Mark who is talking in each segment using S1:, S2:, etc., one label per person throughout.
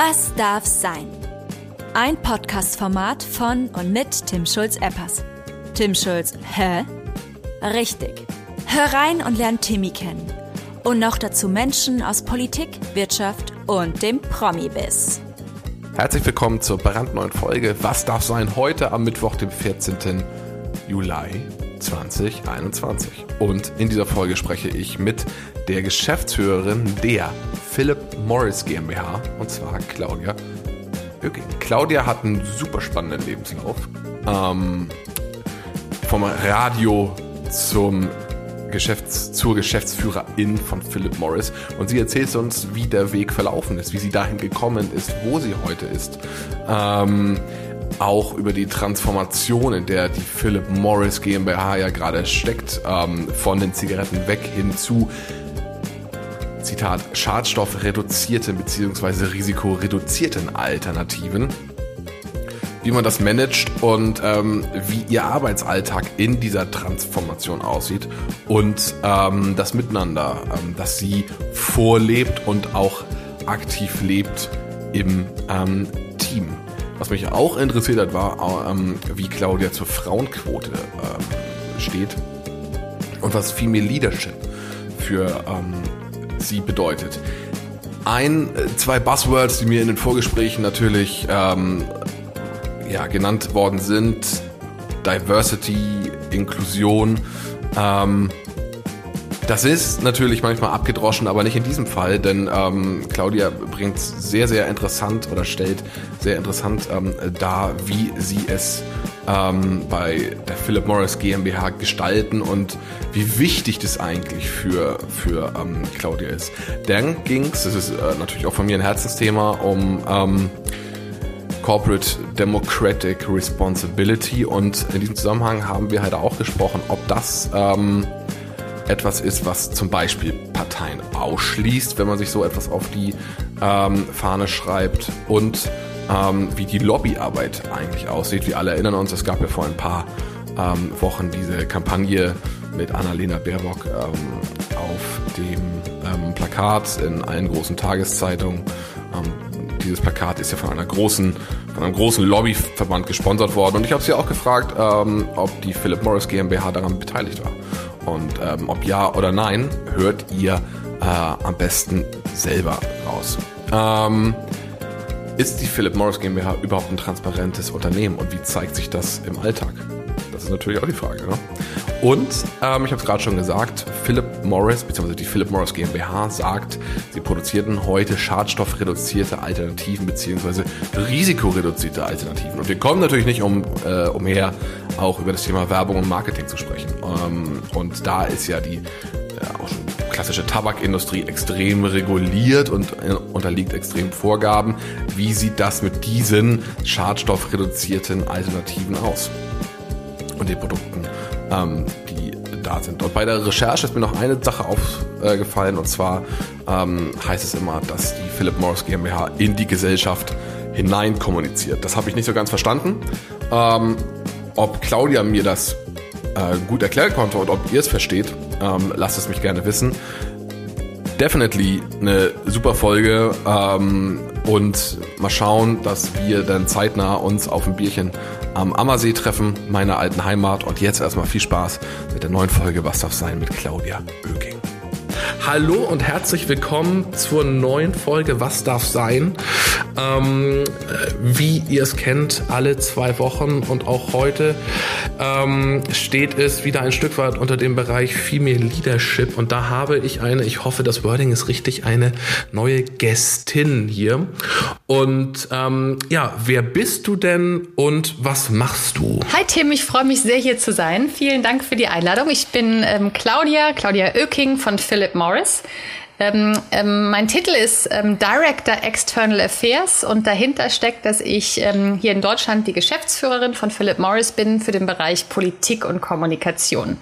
S1: Was darf sein? Ein Podcast-Format von und mit Tim Schulz-Eppers. Tim Schulz, hä? Richtig. Hör rein und lern Timmy kennen. Und noch dazu Menschen aus Politik, Wirtschaft und dem Promi-Biss.
S2: Herzlich willkommen zur brandneuen Folge Was darf sein? Heute am Mittwoch, dem 14. Juli 2021. Und in dieser Folge spreche ich mit der Geschäftsführerin der Philip Morris GmbH, und zwar Claudia Öking. Claudia hat einen super spannenden Lebenslauf. Ähm, vom Radio zum Geschäfts-, zur Geschäftsführerin von Philip Morris. Und sie erzählt uns, wie der Weg verlaufen ist, wie sie dahin gekommen ist, wo sie heute ist. Ähm, auch über die Transformation, in der die Philip Morris GmbH ja gerade steckt, ähm, von den Zigaretten weg hin zu Zitat, schadstoffreduzierten bzw. risikoreduzierten Alternativen, wie man das managt und ähm, wie ihr Arbeitsalltag in dieser Transformation aussieht und ähm, das Miteinander, ähm, das sie vorlebt und auch aktiv lebt im ähm, Team. Was mich auch interessiert hat, war, ähm, wie Claudia zur Frauenquote ähm, steht und was Female Leadership für ähm, sie bedeutet. Ein, äh, zwei Buzzwords, die mir in den Vorgesprächen natürlich ähm, ja, genannt worden sind. Diversity, Inklusion. Ähm, das ist natürlich manchmal abgedroschen, aber nicht in diesem Fall, denn ähm, Claudia bringt sehr, sehr interessant oder stellt sehr interessant ähm, dar, wie sie es ähm, bei der Philip Morris GmbH gestalten und wie wichtig das eigentlich für, für ähm, Claudia ist. Dann ging es, das ist äh, natürlich auch von mir ein Herzensthema, um ähm, Corporate Democratic Responsibility und in diesem Zusammenhang haben wir halt auch gesprochen, ob das ähm, etwas ist, was zum Beispiel Parteien ausschließt, wenn man sich so etwas auf die ähm, Fahne schreibt und ähm, wie die Lobbyarbeit eigentlich aussieht. Wir alle erinnern uns, es gab ja vor ein paar ähm, Wochen diese Kampagne mit Annalena Baerbock ähm, auf dem ähm, Plakat in allen großen Tageszeitungen. Ähm, dieses Plakat ist ja von einer großen, von einem großen Lobbyverband gesponsert worden und ich habe sie auch gefragt, ähm, ob die Philip Morris GmbH daran beteiligt war. Und ähm, ob ja oder nein, hört ihr äh, am besten selber raus. Ähm, ist die Philip Morris GmbH überhaupt ein transparentes Unternehmen und wie zeigt sich das im Alltag? Das ist natürlich auch die Frage. Ne? Und ähm, ich habe es gerade schon gesagt, Philip Morris bzw. die Philip Morris GmbH sagt, sie produzierten heute schadstoffreduzierte Alternativen bzw. risikoreduzierte Alternativen. Und wir kommen natürlich nicht um, äh, umher, auch über das Thema Werbung und Marketing zu sprechen. Ähm, und da ist ja die äh, auch schon klassische Tabakindustrie extrem reguliert und äh, unterliegt extrem Vorgaben. Wie sieht das mit diesen schadstoffreduzierten Alternativen aus? Und den Produkten ähm, die da sind. Und bei der Recherche ist mir noch eine Sache aufgefallen und zwar ähm, heißt es immer, dass die Philip Morris GmbH in die Gesellschaft hinein kommuniziert. Das habe ich nicht so ganz verstanden. Ähm, ob Claudia mir das äh, gut erklären konnte und ob ihr es versteht, ähm, lasst es mich gerne wissen. Definitely eine super Folge ähm, und mal schauen, dass wir dann zeitnah uns auf ein Bierchen am Ammersee treffen, meiner alten Heimat. Und jetzt erstmal viel Spaß mit der neuen Folge Was darf sein mit Claudia Oeking. Hallo und herzlich willkommen zur neuen Folge Was darf sein? Ähm, wie ihr es kennt, alle zwei Wochen und auch heute ähm, steht es wieder ein Stück weit unter dem Bereich Female Leadership und da habe ich eine, ich hoffe, das Wording ist richtig, eine neue Gästin hier. Und ähm, ja, wer bist du denn und was machst du?
S3: Hi Tim, ich freue mich sehr hier zu sein. Vielen Dank für die Einladung. Ich bin ähm, Claudia, Claudia Oeking von Philip Morris. Ähm, ähm, mein Titel ist ähm, Director External Affairs und dahinter steckt, dass ich ähm, hier in Deutschland die Geschäftsführerin von Philip Morris bin für den Bereich Politik und Kommunikation.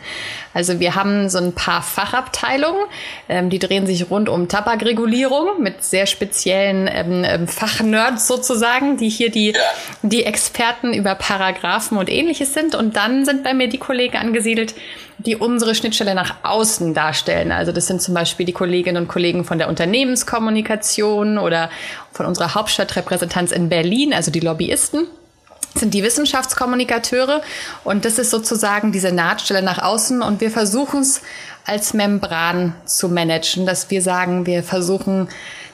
S3: Also wir haben so ein paar Fachabteilungen, ähm, die drehen sich rund um Tabakregulierung mit sehr speziellen ähm, Fachnerds sozusagen, die hier die, die Experten über Paragraphen und ähnliches sind. Und dann sind bei mir die Kollegen angesiedelt, die unsere Schnittstelle nach außen darstellen. Also das sind zum Beispiel die Kolleginnen und Kollegen von der Unternehmenskommunikation oder von unserer Hauptstadtrepräsentanz in Berlin, also die Lobbyisten sind die Wissenschaftskommunikateure und das ist sozusagen diese Nahtstelle nach außen und wir versuchen es als Membran zu managen, dass wir sagen, wir versuchen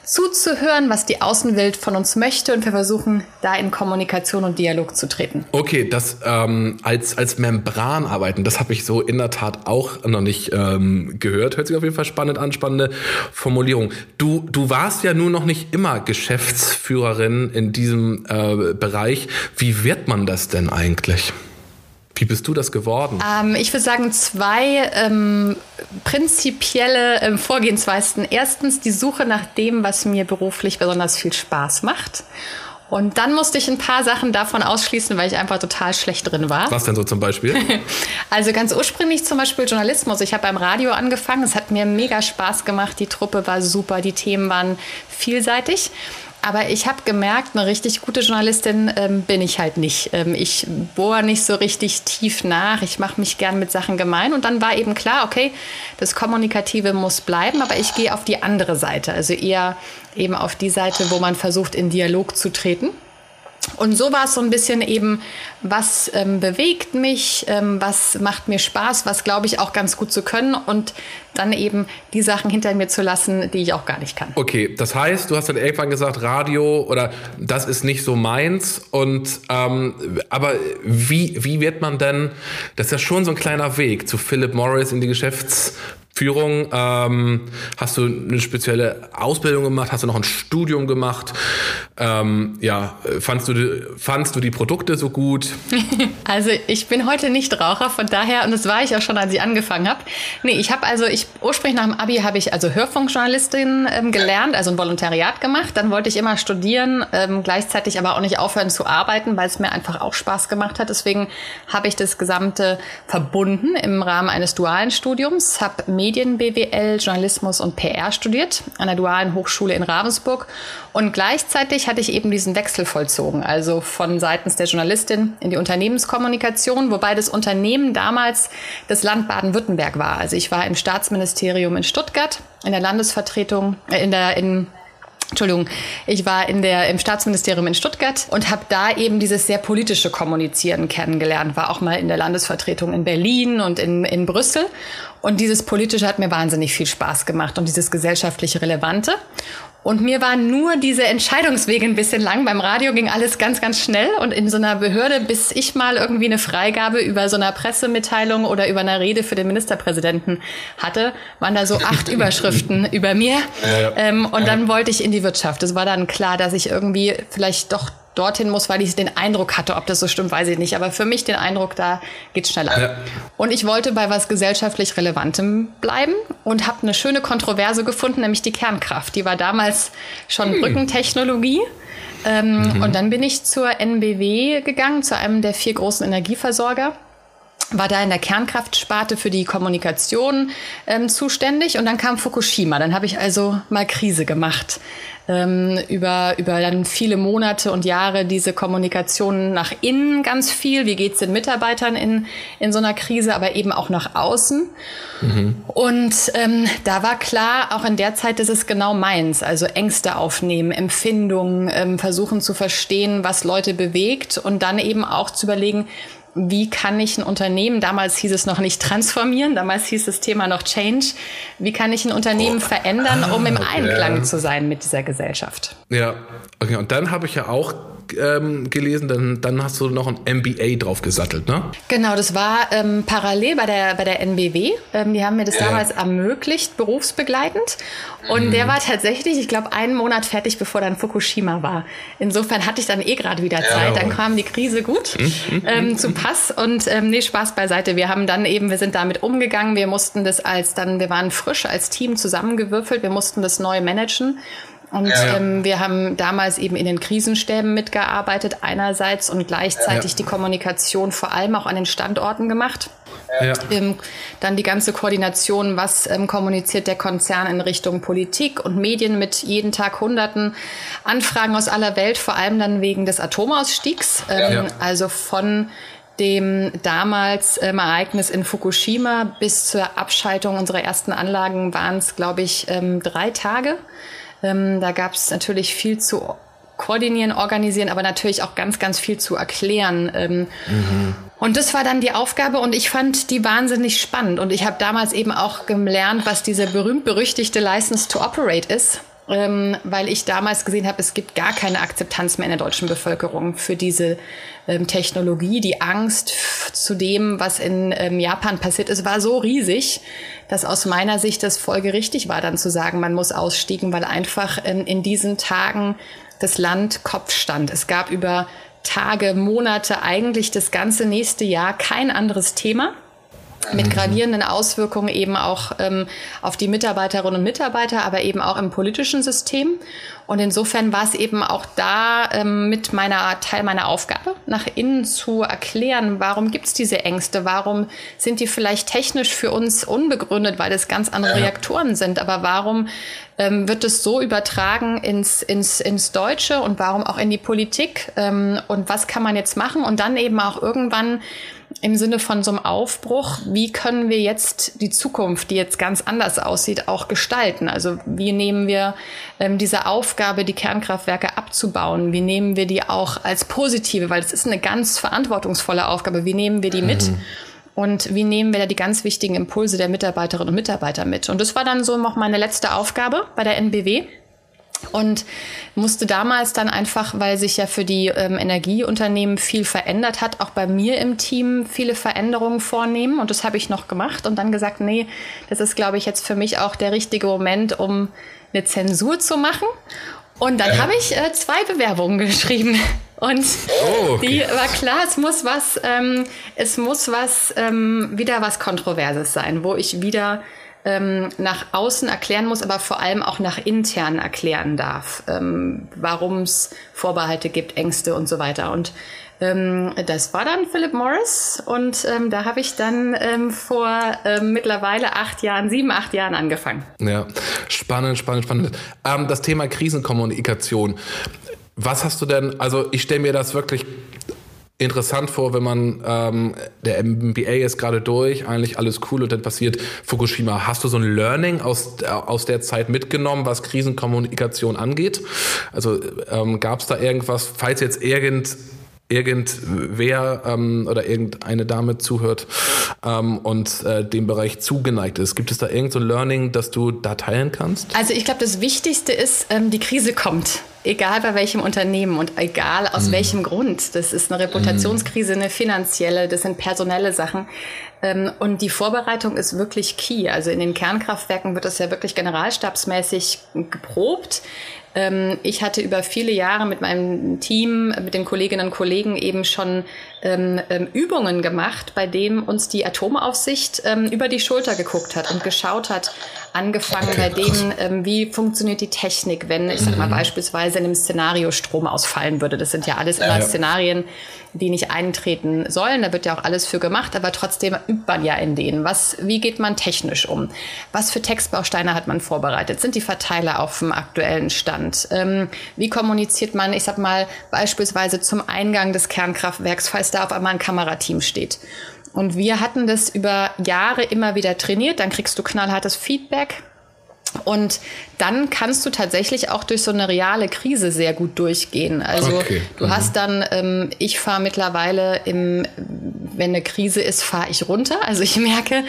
S3: zuzuhören, was die Außenwelt von uns möchte und wir versuchen da in Kommunikation und Dialog zu treten.
S4: Okay, das ähm, als, als Membran arbeiten, das habe ich so in der Tat auch noch nicht ähm, gehört. Hört sich auf jeden Fall spannend an, spannende Formulierung. Du, du warst ja nur noch nicht immer Geschäftsführerin in diesem äh, Bereich. Wie wird man das denn eigentlich? Wie bist du das geworden?
S3: Ähm, ich würde sagen, zwei ähm, prinzipielle ähm, Vorgehensweisen. Erstens die Suche nach dem, was mir beruflich besonders viel Spaß macht. Und dann musste ich ein paar Sachen davon ausschließen, weil ich einfach total schlecht drin war.
S4: Was denn so zum Beispiel?
S3: also ganz ursprünglich zum Beispiel Journalismus. Ich habe beim Radio angefangen. Es hat mir mega Spaß gemacht. Die Truppe war super. Die Themen waren vielseitig. Aber ich habe gemerkt, eine richtig gute Journalistin ähm, bin ich halt nicht. Ähm, ich bohre nicht so richtig tief nach. Ich mache mich gern mit Sachen gemein. Und dann war eben klar, okay, das Kommunikative muss bleiben, aber ich gehe auf die andere Seite. Also eher eben auf die Seite, wo man versucht, in Dialog zu treten. Und so war es so ein bisschen eben, was ähm, bewegt mich, ähm, was macht mir Spaß, was glaube ich auch ganz gut zu können und dann eben die Sachen hinter mir zu lassen, die ich auch gar nicht kann.
S4: Okay, das heißt, du hast dann irgendwann gesagt, Radio oder das ist nicht so meins. Und ähm, aber wie, wie wird man denn, das ist ja schon so ein kleiner Weg zu Philip Morris in die Geschäfts Führung. Ähm, hast du eine spezielle Ausbildung gemacht? Hast du noch ein Studium gemacht? Ähm, ja, fandst du, fandst du die Produkte so gut?
S3: Also ich bin heute nicht Raucher, von daher, und das war ich auch schon, als ich angefangen habe. Nee, ich habe also, ich ursprünglich nach dem Abi habe ich also Hörfunkjournalistin ähm, gelernt, also ein Volontariat gemacht. Dann wollte ich immer studieren, ähm, gleichzeitig aber auch nicht aufhören zu arbeiten, weil es mir einfach auch Spaß gemacht hat. Deswegen habe ich das Gesamte verbunden im Rahmen eines dualen Studiums, habe Medien, BWL, Journalismus und PR studiert an der Dualen Hochschule in Ravensburg. Und gleichzeitig hatte ich eben diesen Wechsel vollzogen, also von seitens der Journalistin in die Unternehmenskommunikation, wobei das Unternehmen damals das Land Baden-Württemberg war. Also ich war im Staatsministerium in Stuttgart, in der Landesvertretung, äh, in der, in Entschuldigung, ich war in der, im Staatsministerium in Stuttgart und habe da eben dieses sehr politische Kommunizieren kennengelernt. War auch mal in der Landesvertretung in Berlin und in, in Brüssel. Und dieses Politische hat mir wahnsinnig viel Spaß gemacht und dieses gesellschaftliche Relevante. Und mir waren nur diese Entscheidungswege ein bisschen lang. Beim Radio ging alles ganz, ganz schnell. Und in so einer Behörde, bis ich mal irgendwie eine Freigabe über so einer Pressemitteilung oder über eine Rede für den Ministerpräsidenten hatte, waren da so acht Überschriften über mir. Ja, ja. Ähm, und dann wollte ich in die Wirtschaft. Es war dann klar, dass ich irgendwie vielleicht doch dorthin muss, weil ich den Eindruck hatte, ob das so stimmt, weiß ich nicht. Aber für mich den Eindruck, da geht's schneller. Ja. Und ich wollte bei was gesellschaftlich Relevantem bleiben und habe eine schöne Kontroverse gefunden, nämlich die Kernkraft. Die war damals schon hm. Brückentechnologie. Ähm, mhm. Und dann bin ich zur NBW gegangen, zu einem der vier großen Energieversorger war da in der Kernkraftsparte für die Kommunikation ähm, zuständig und dann kam Fukushima. Dann habe ich also mal Krise gemacht ähm, über, über dann viele Monate und Jahre diese Kommunikation nach innen ganz viel. Wie geht's den Mitarbeitern in, in so einer Krise, aber eben auch nach außen. Mhm. Und ähm, da war klar, auch in der Zeit ist es genau meins. Also Ängste aufnehmen, Empfindungen, ähm, versuchen zu verstehen, was Leute bewegt und dann eben auch zu überlegen, wie kann ich ein Unternehmen, damals hieß es noch nicht transformieren, damals hieß das Thema noch Change, wie kann ich ein Unternehmen oh. verändern, um im ah, Einklang ja. zu sein mit dieser Gesellschaft?
S4: Ja, okay. Und dann habe ich ja auch ähm, gelesen, dann, dann hast du noch ein MBA drauf gesattelt, ne?
S3: Genau, das war ähm, parallel bei der, bei der NBW. Ähm, die haben mir das ja. damals ermöglicht, berufsbegleitend. Und mhm. der war tatsächlich, ich glaube, einen Monat fertig, bevor dann Fukushima war. Insofern hatte ich dann eh gerade wieder Zeit. Ja. Dann kam die Krise gut mhm. ähm, zu Pass. Und ähm, nee, Spaß beiseite. Wir haben dann eben, wir sind damit umgegangen. Wir mussten das als dann, wir waren frisch als Team zusammengewürfelt. Wir mussten das neu managen. Und ja. ähm, wir haben damals eben in den Krisenstäben mitgearbeitet einerseits und gleichzeitig ja. die Kommunikation vor allem auch an den Standorten gemacht. Ja. Ähm, dann die ganze Koordination, was ähm, kommuniziert der Konzern in Richtung Politik und Medien mit jeden Tag Hunderten Anfragen aus aller Welt, vor allem dann wegen des Atomausstiegs. Ähm, also von dem damals ähm, Ereignis in Fukushima bis zur Abschaltung unserer ersten Anlagen waren es, glaube ich, ähm, drei Tage. Ähm, da gab es natürlich viel zu koordinieren, organisieren, aber natürlich auch ganz, ganz viel zu erklären. Ähm, mhm. Und das war dann die Aufgabe und ich fand die wahnsinnig spannend. Und ich habe damals eben auch gelernt, was diese berühmt-berüchtigte License to Operate ist ähm, weil ich damals gesehen habe, es gibt gar keine Akzeptanz mehr in der deutschen Bevölkerung für diese ähm, Technologie. Die Angst zu dem, was in ähm, Japan passiert ist, war so riesig, dass aus meiner Sicht das folgerichtig war, dann zu sagen, man muss ausstiegen, weil einfach in, in diesen Tagen das Land Kopf stand. Es gab über Tage, Monate, eigentlich das ganze nächste Jahr kein anderes Thema mit gravierenden Auswirkungen eben auch ähm, auf die Mitarbeiterinnen und Mitarbeiter, aber eben auch im politischen System. Und insofern war es eben auch da ähm, mit meiner Teil meiner Aufgabe, nach innen zu erklären, warum gibt es diese Ängste, warum sind die vielleicht technisch für uns unbegründet, weil es ganz andere Reaktoren sind, aber warum ähm, wird es so übertragen ins, ins, ins Deutsche und warum auch in die Politik? Ähm, und was kann man jetzt machen? Und dann eben auch irgendwann im Sinne von so einem Aufbruch, wie können wir jetzt die Zukunft, die jetzt ganz anders aussieht, auch gestalten? Also wie nehmen wir ähm, diese Aufgabe, die Kernkraftwerke abzubauen, wie nehmen wir die auch als positive, weil es ist eine ganz verantwortungsvolle Aufgabe, wie nehmen wir die mit? Mhm. Und wie nehmen wir da die ganz wichtigen Impulse der Mitarbeiterinnen und Mitarbeiter mit? Und das war dann so noch meine letzte Aufgabe bei der NBW und musste damals dann einfach, weil sich ja für die ähm, Energieunternehmen viel verändert hat, auch bei mir im Team viele Veränderungen vornehmen. Und das habe ich noch gemacht und dann gesagt, nee, das ist, glaube ich, jetzt für mich auch der richtige Moment, um eine Zensur zu machen. Und dann äh. habe ich äh, zwei Bewerbungen geschrieben. Und oh, okay. die war klar, es muss was, ähm, es muss was, ähm, wieder was Kontroverses sein, wo ich wieder ähm, nach außen erklären muss, aber vor allem auch nach intern erklären darf, ähm, warum es Vorbehalte gibt, Ängste und so weiter. Und ähm, das war dann Philip Morris und ähm, da habe ich dann ähm, vor ähm, mittlerweile acht Jahren, sieben, acht Jahren angefangen.
S4: Ja, spannend, spannend, spannend. Ähm, das Thema Krisenkommunikation. Was hast du denn, also ich stelle mir das wirklich interessant vor, wenn man, ähm, der MBA ist gerade durch, eigentlich alles cool und dann passiert Fukushima. Hast du so ein Learning aus, äh, aus der Zeit mitgenommen, was Krisenkommunikation angeht? Also ähm, gab es da irgendwas, falls jetzt irgend irgendwer ähm, oder irgendeine Dame zuhört ähm, und äh, dem Bereich zugeneigt ist. Gibt es da irgendein so Learning, das du da teilen kannst?
S3: Also ich glaube, das Wichtigste ist, ähm, die Krise kommt. Egal bei welchem Unternehmen und egal aus mm. welchem Grund. Das ist eine Reputationskrise, eine finanzielle, das sind personelle Sachen. Ähm, und die Vorbereitung ist wirklich key. Also in den Kernkraftwerken wird das ja wirklich generalstabsmäßig geprobt. Ähm, ich hatte über viele Jahre mit meinem Team, mit den Kolleginnen und Kollegen eben schon ähm, ähm, Übungen gemacht, bei denen uns die Atomaufsicht ähm, über die Schulter geguckt hat und geschaut hat, angefangen bei denen, ähm, wie funktioniert die Technik, wenn, ich sag mal, mhm. beispielsweise in einem Szenario Strom ausfallen würde. Das sind ja alles immer ja, ja. Szenarien, die nicht eintreten sollen. Da wird ja auch alles für gemacht, aber trotzdem übt man ja in denen. Was, wie geht man technisch um? Was für Textbausteine hat man vorbereitet? Sind die Verteiler auf dem aktuellen Stand? Ähm, wie kommuniziert man, ich sag mal, beispielsweise zum Eingang des Kernkraftwerks, falls da auf einmal ein Kamerateam steht? Und wir hatten das über Jahre immer wieder trainiert. Dann kriegst du knallhartes Feedback. Und dann kannst du tatsächlich auch durch so eine reale Krise sehr gut durchgehen. Also okay. du mhm. hast dann, ähm, ich fahre mittlerweile im, wenn eine Krise ist, fahre ich runter. Also ich merke,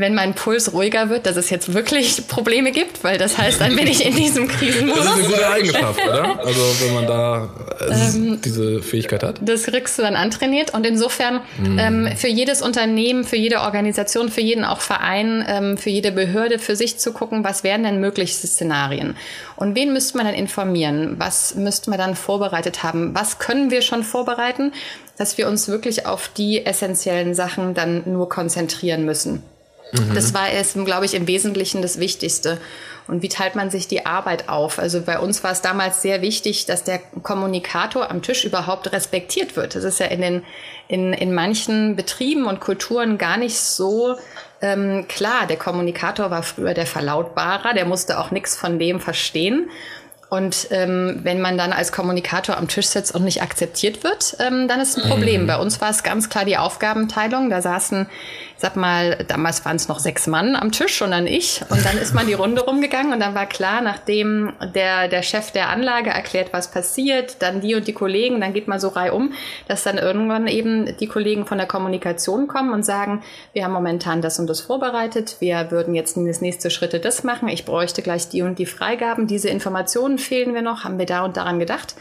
S3: wenn mein Puls ruhiger wird, dass es jetzt wirklich Probleme gibt, weil das heißt, dann bin ich in diesem Krisenmodus.
S4: Das ist eine gute Eigenschaft, oder? Also wenn man da äh, ähm, diese Fähigkeit hat.
S3: Das kriegst du dann antrainiert und insofern mhm. ähm, für jedes Unternehmen, für jede Organisation, für jeden auch Verein, ähm, für jede Behörde für sich zu gucken, was wären denn möglichste Szenarien und wen müsste man dann informieren? Was müsste man dann vorbereitet haben? Was können wir schon vorbereiten, dass wir uns wirklich auf die essentiellen Sachen dann nur konzentrieren müssen? Mhm. Das war es, glaube ich, im Wesentlichen das Wichtigste. Und wie teilt man sich die Arbeit auf? Also bei uns war es damals sehr wichtig, dass der Kommunikator am Tisch überhaupt respektiert wird. Das ist ja in den in, in manchen Betrieben und Kulturen gar nicht so ähm, klar. Der Kommunikator war früher der Verlautbarer, der musste auch nichts von dem verstehen. Und ähm, wenn man dann als Kommunikator am Tisch sitzt und nicht akzeptiert wird, ähm, dann ist ein Problem. Mhm. Bei uns war es ganz klar die Aufgabenteilung. Da saßen sag mal, damals waren es noch sechs Mann am Tisch und dann ich. Und dann ist man die Runde rumgegangen und dann war klar, nachdem der, der Chef der Anlage erklärt, was passiert, dann die und die Kollegen, dann geht man so reihum, dass dann irgendwann eben die Kollegen von der Kommunikation kommen und sagen, wir haben momentan das und das vorbereitet, wir würden jetzt das nächste Schritte das machen, ich bräuchte gleich die und die Freigaben, diese Informationen fehlen wir noch, haben wir da und daran gedacht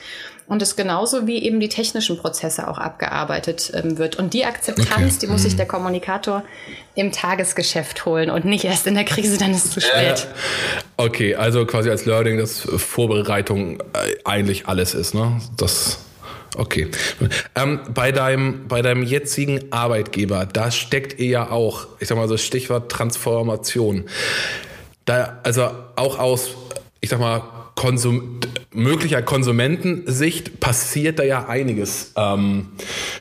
S3: und es genauso wie eben die technischen Prozesse auch abgearbeitet ähm, wird. Und die Akzeptanz, okay. die muss sich mhm. der Kommunikator im Tagesgeschäft holen und nicht erst in der Krise, dann ist es zu spät.
S4: Äh, okay, also quasi als Learning, dass Vorbereitung äh, eigentlich alles ist, ne? Das Okay. Ähm, bei, deinem, bei deinem jetzigen Arbeitgeber, da steckt ihr ja auch, ich sag mal so Stichwort Transformation. Da, also auch aus, ich sag mal, Konsum möglicher Konsumentensicht passiert da ja einiges ähm,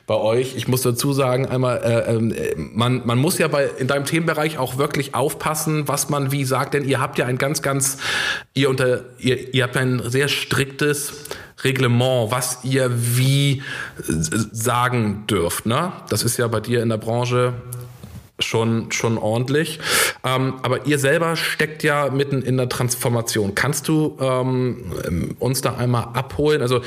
S4: bei euch. Ich muss dazu sagen, einmal, äh, äh, man, man muss ja bei in deinem Themenbereich auch wirklich aufpassen, was man wie sagt, denn ihr habt ja ein ganz, ganz, ihr unter, ihr, ihr habt ein sehr striktes Reglement, was ihr wie sagen dürft. Ne? Das ist ja bei dir in der Branche schon, schon ordentlich. Ähm, aber ihr selber steckt ja mitten in der Transformation. Kannst du ähm, uns da einmal abholen? Also äh,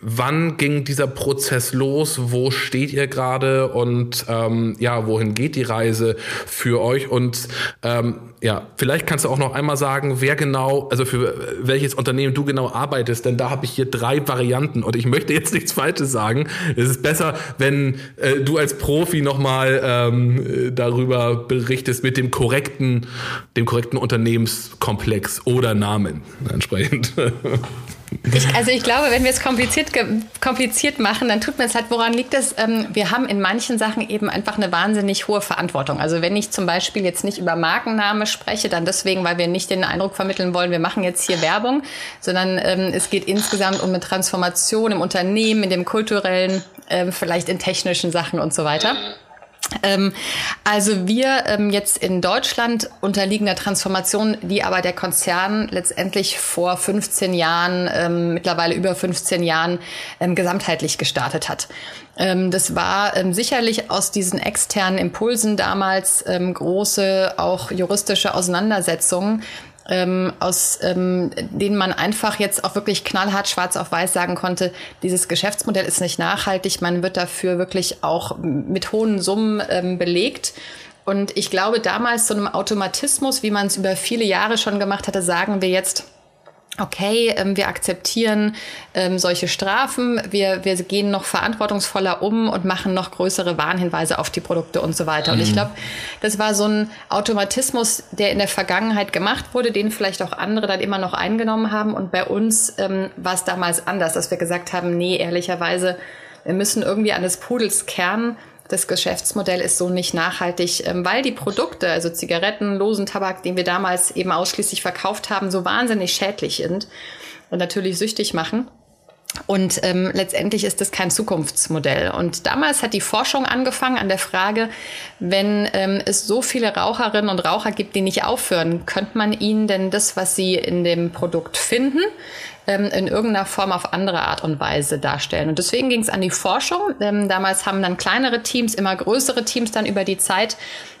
S4: wann ging dieser Prozess los? Wo steht ihr gerade? Und ähm, ja, wohin geht die Reise für euch? Und ähm, ja, vielleicht kannst du auch noch einmal sagen, wer genau, also für welches Unternehmen du genau arbeitest, denn da habe ich hier drei Varianten und ich möchte jetzt nichts Falsches sagen. Es ist besser, wenn äh, du als Profi nochmal ähm, darüber berichtest mit dem korrekten, dem korrekten Unternehmenskomplex oder Namen entsprechend.
S3: Ich, also ich glaube, wenn wir es kompliziert, kompliziert machen, dann tut mir es halt, woran liegt es? Ähm, wir haben in manchen Sachen eben einfach eine wahnsinnig hohe Verantwortung. Also wenn ich zum Beispiel jetzt nicht über Markenname spreche, dann deswegen, weil wir nicht den Eindruck vermitteln wollen, wir machen jetzt hier Werbung, sondern ähm, es geht insgesamt um eine Transformation im Unternehmen, in dem kulturellen, ähm, vielleicht in technischen Sachen und so weiter. Ähm, also wir ähm, jetzt in Deutschland unterliegen der Transformation, die aber der Konzern letztendlich vor 15 Jahren, ähm, mittlerweile über 15 Jahren, ähm, gesamtheitlich gestartet hat. Ähm, das war ähm, sicherlich aus diesen externen Impulsen damals große, auch juristische Auseinandersetzungen, ähm, aus ähm, denen man einfach jetzt auch wirklich knallhart schwarz auf weiß sagen konnte, dieses Geschäftsmodell ist nicht nachhaltig, man wird dafür wirklich auch mit hohen Summen ähm, belegt. Und ich glaube, damals so einem Automatismus, wie man es über viele Jahre schon gemacht hatte, sagen wir jetzt, okay, ähm, wir akzeptieren ähm, solche Strafen, wir, wir gehen noch verantwortungsvoller um und machen noch größere Warnhinweise auf die Produkte und so weiter. Und ich mhm. glaube, das war so ein Automatismus, der in der Vergangenheit gemacht wurde, den vielleicht auch andere dann immer noch eingenommen haben. Und bei uns ähm, war es damals anders, dass wir gesagt haben, nee, ehrlicherweise, wir müssen irgendwie an des Pudels Kern das Geschäftsmodell ist so nicht nachhaltig, ähm, weil die Produkte, also Zigaretten, losen Tabak, den wir damals eben ausschließlich verkauft haben, so wahnsinnig schädlich sind und natürlich süchtig machen. Und ähm, letztendlich ist das kein Zukunftsmodell. Und damals hat die Forschung angefangen an der Frage, wenn ähm, es so viele Raucherinnen und Raucher gibt, die nicht aufhören, könnte man ihnen denn das, was sie in dem Produkt finden, ähm, in irgendeiner Form auf andere Art und Weise darstellen. Und deswegen ging es an die Forschung. Ähm, damals haben dann kleinere Teams, immer größere Teams dann über die Zeit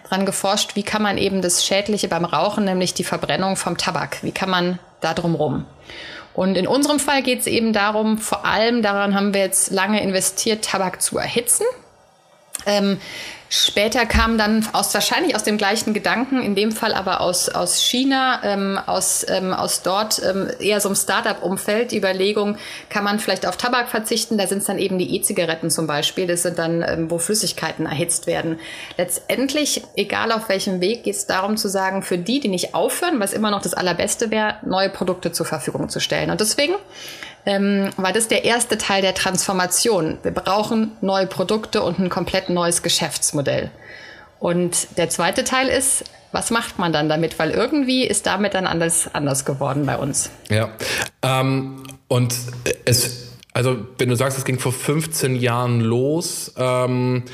S3: dran geforscht, wie kann man eben das Schädliche beim Rauchen, nämlich die Verbrennung vom Tabak, wie kann man da drum rum? Und in unserem Fall geht es eben darum, vor allem daran haben wir jetzt lange investiert, Tabak zu erhitzen. Ähm, Später kam dann aus wahrscheinlich aus dem gleichen Gedanken, in dem Fall aber aus, aus China, ähm, aus, ähm, aus dort ähm, eher so einem Startup-Umfeld, die Überlegung, kann man vielleicht auf Tabak verzichten? Da sind es dann eben die E-Zigaretten zum Beispiel. Das sind dann, ähm, wo Flüssigkeiten erhitzt werden. Letztendlich, egal auf welchem Weg, geht es darum zu sagen, für die, die nicht aufhören, was immer noch das Allerbeste wäre, neue Produkte zur Verfügung zu stellen. Und deswegen ähm, war das der erste Teil der Transformation. Wir brauchen neue Produkte und ein komplett neues Geschäftsmodell. Und der zweite Teil ist, was macht man dann damit? Weil irgendwie ist damit dann alles anders geworden bei uns.
S4: Ja. Ähm, und es, also wenn du sagst, es ging vor 15 Jahren los, ähm,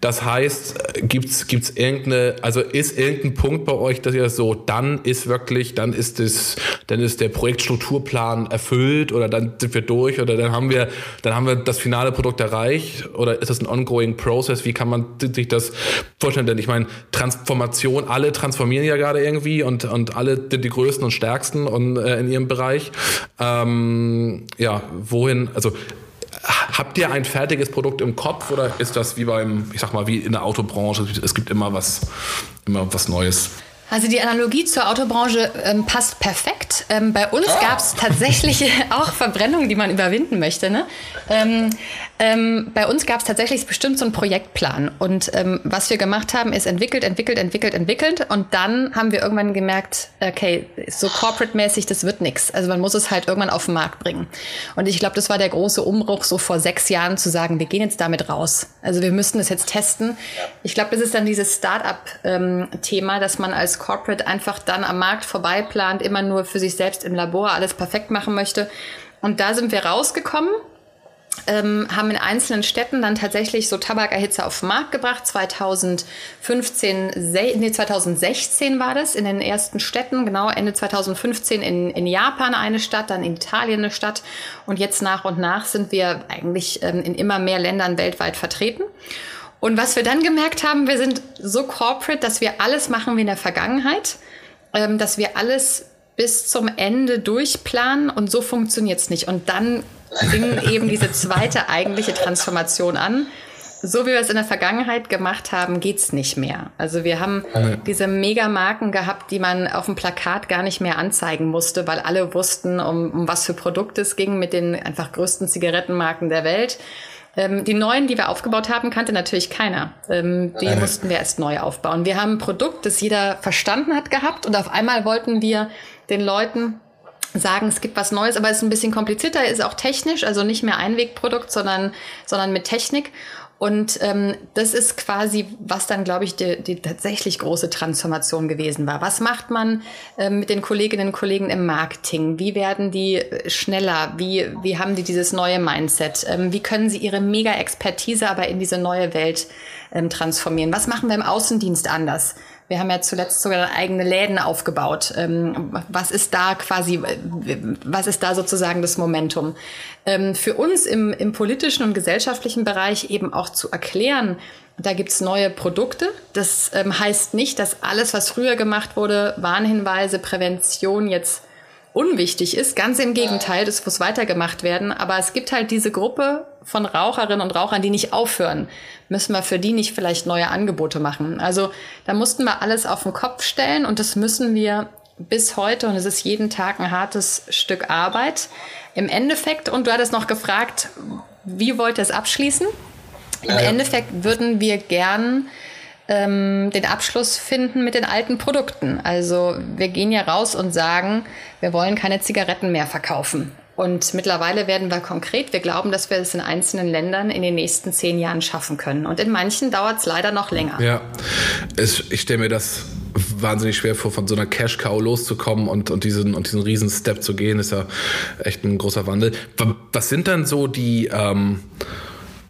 S4: das heißt, gibt's gibt's irgendeine, also ist irgendein Punkt bei euch, dass ihr so, dann ist wirklich, dann ist es, dann ist der Projektstrukturplan erfüllt oder dann sind wir durch oder dann haben wir, dann haben wir das finale Produkt erreicht oder ist das ein ongoing process? Wie kann man sich das vorstellen? Denn ich meine, Transformation, alle transformieren ja gerade irgendwie und und alle sind die größten und stärksten und äh, in ihrem Bereich. Ähm, ja, wohin, also Habt ihr ein fertiges Produkt im Kopf oder ist das wie beim, ich sag mal, wie in der Autobranche? Es gibt immer was, immer was Neues.
S3: Also die Analogie zur Autobranche ähm, passt perfekt. Ähm, bei uns ah. gab es tatsächlich auch Verbrennungen, die man überwinden möchte. Ne? Ähm, ähm, bei uns gab es tatsächlich bestimmt so einen Projektplan. Und ähm, was wir gemacht haben, ist entwickelt, entwickelt, entwickelt, entwickelt. Und dann haben wir irgendwann gemerkt, okay, so corporate-mäßig, das wird nichts. Also man muss es halt irgendwann auf den Markt bringen. Und ich glaube, das war der große Umbruch, so vor sechs Jahren zu sagen, wir gehen jetzt damit raus. Also wir müssten es jetzt testen. Ich glaube, das ist dann dieses Start-up-Thema, ähm, dass man als Corporate einfach dann am Markt vorbei plant, immer nur für sich selbst im Labor alles perfekt machen möchte. Und da sind wir rausgekommen. Ähm, haben in einzelnen Städten dann tatsächlich so Tabakerhitze auf den Markt gebracht. 2015, nee, 2016 war das in den ersten Städten, genau Ende 2015 in, in Japan eine Stadt, dann in Italien eine Stadt und jetzt nach und nach sind wir eigentlich ähm, in immer mehr Ländern weltweit vertreten. Und was wir dann gemerkt haben, wir sind so corporate, dass wir alles machen wie in der Vergangenheit, ähm, dass wir alles bis zum Ende durchplanen und so funktioniert es nicht. Und dann fing eben diese zweite eigentliche Transformation an. So wie wir es in der Vergangenheit gemacht haben, geht's nicht mehr. Also wir haben diese Megamarken gehabt, die man auf dem Plakat gar nicht mehr anzeigen musste, weil alle wussten, um, um was für Produkte es ging mit den einfach größten Zigarettenmarken der Welt. Ähm, die neuen, die wir aufgebaut haben, kannte natürlich keiner. Ähm, die Nein. mussten wir erst neu aufbauen. Wir haben ein Produkt, das jeder verstanden hat gehabt und auf einmal wollten wir den Leuten sagen, es gibt was Neues, aber es ist ein bisschen komplizierter, ist auch technisch, also nicht mehr Einwegprodukt, sondern, sondern mit Technik. Und ähm, das ist quasi, was dann, glaube ich, die, die tatsächlich große Transformation gewesen war. Was macht man ähm, mit den Kolleginnen und Kollegen im Marketing? Wie werden die schneller? Wie, wie haben die dieses neue Mindset? Ähm, wie können sie ihre Mega-Expertise aber in diese neue Welt ähm, transformieren? Was machen wir im Außendienst anders? Wir haben ja zuletzt sogar eigene Läden aufgebaut. Ähm, was ist da quasi, was ist da sozusagen das Momentum? Ähm, für uns im, im politischen und gesellschaftlichen Bereich eben auch zu erklären, da gibt's neue Produkte. Das ähm, heißt nicht, dass alles, was früher gemacht wurde, Warnhinweise, Prävention jetzt unwichtig ist. Ganz im Gegenteil, das muss weitergemacht werden. Aber es gibt halt diese Gruppe von Raucherinnen und Rauchern, die nicht aufhören. Müssen wir für die nicht vielleicht neue Angebote machen? Also da mussten wir alles auf den Kopf stellen und das müssen wir bis heute und es ist jeden Tag ein hartes Stück Arbeit. Im Endeffekt, und du hattest noch gefragt, wie wollt ihr es abschließen? Im ja. Endeffekt würden wir gern ähm, den Abschluss finden mit den alten Produkten. Also wir gehen ja raus und sagen, wir wollen keine Zigaretten mehr verkaufen. Und mittlerweile werden wir konkret. Wir glauben, dass wir es in einzelnen Ländern in den nächsten zehn Jahren schaffen können. Und in manchen dauert es leider noch länger.
S4: Ja, es, ich stelle mir das wahnsinnig schwer vor, von so einer Cash-Cow loszukommen und, und diesen, und diesen riesen Step zu gehen, ist ja echt ein großer Wandel. Was sind dann so die, ähm,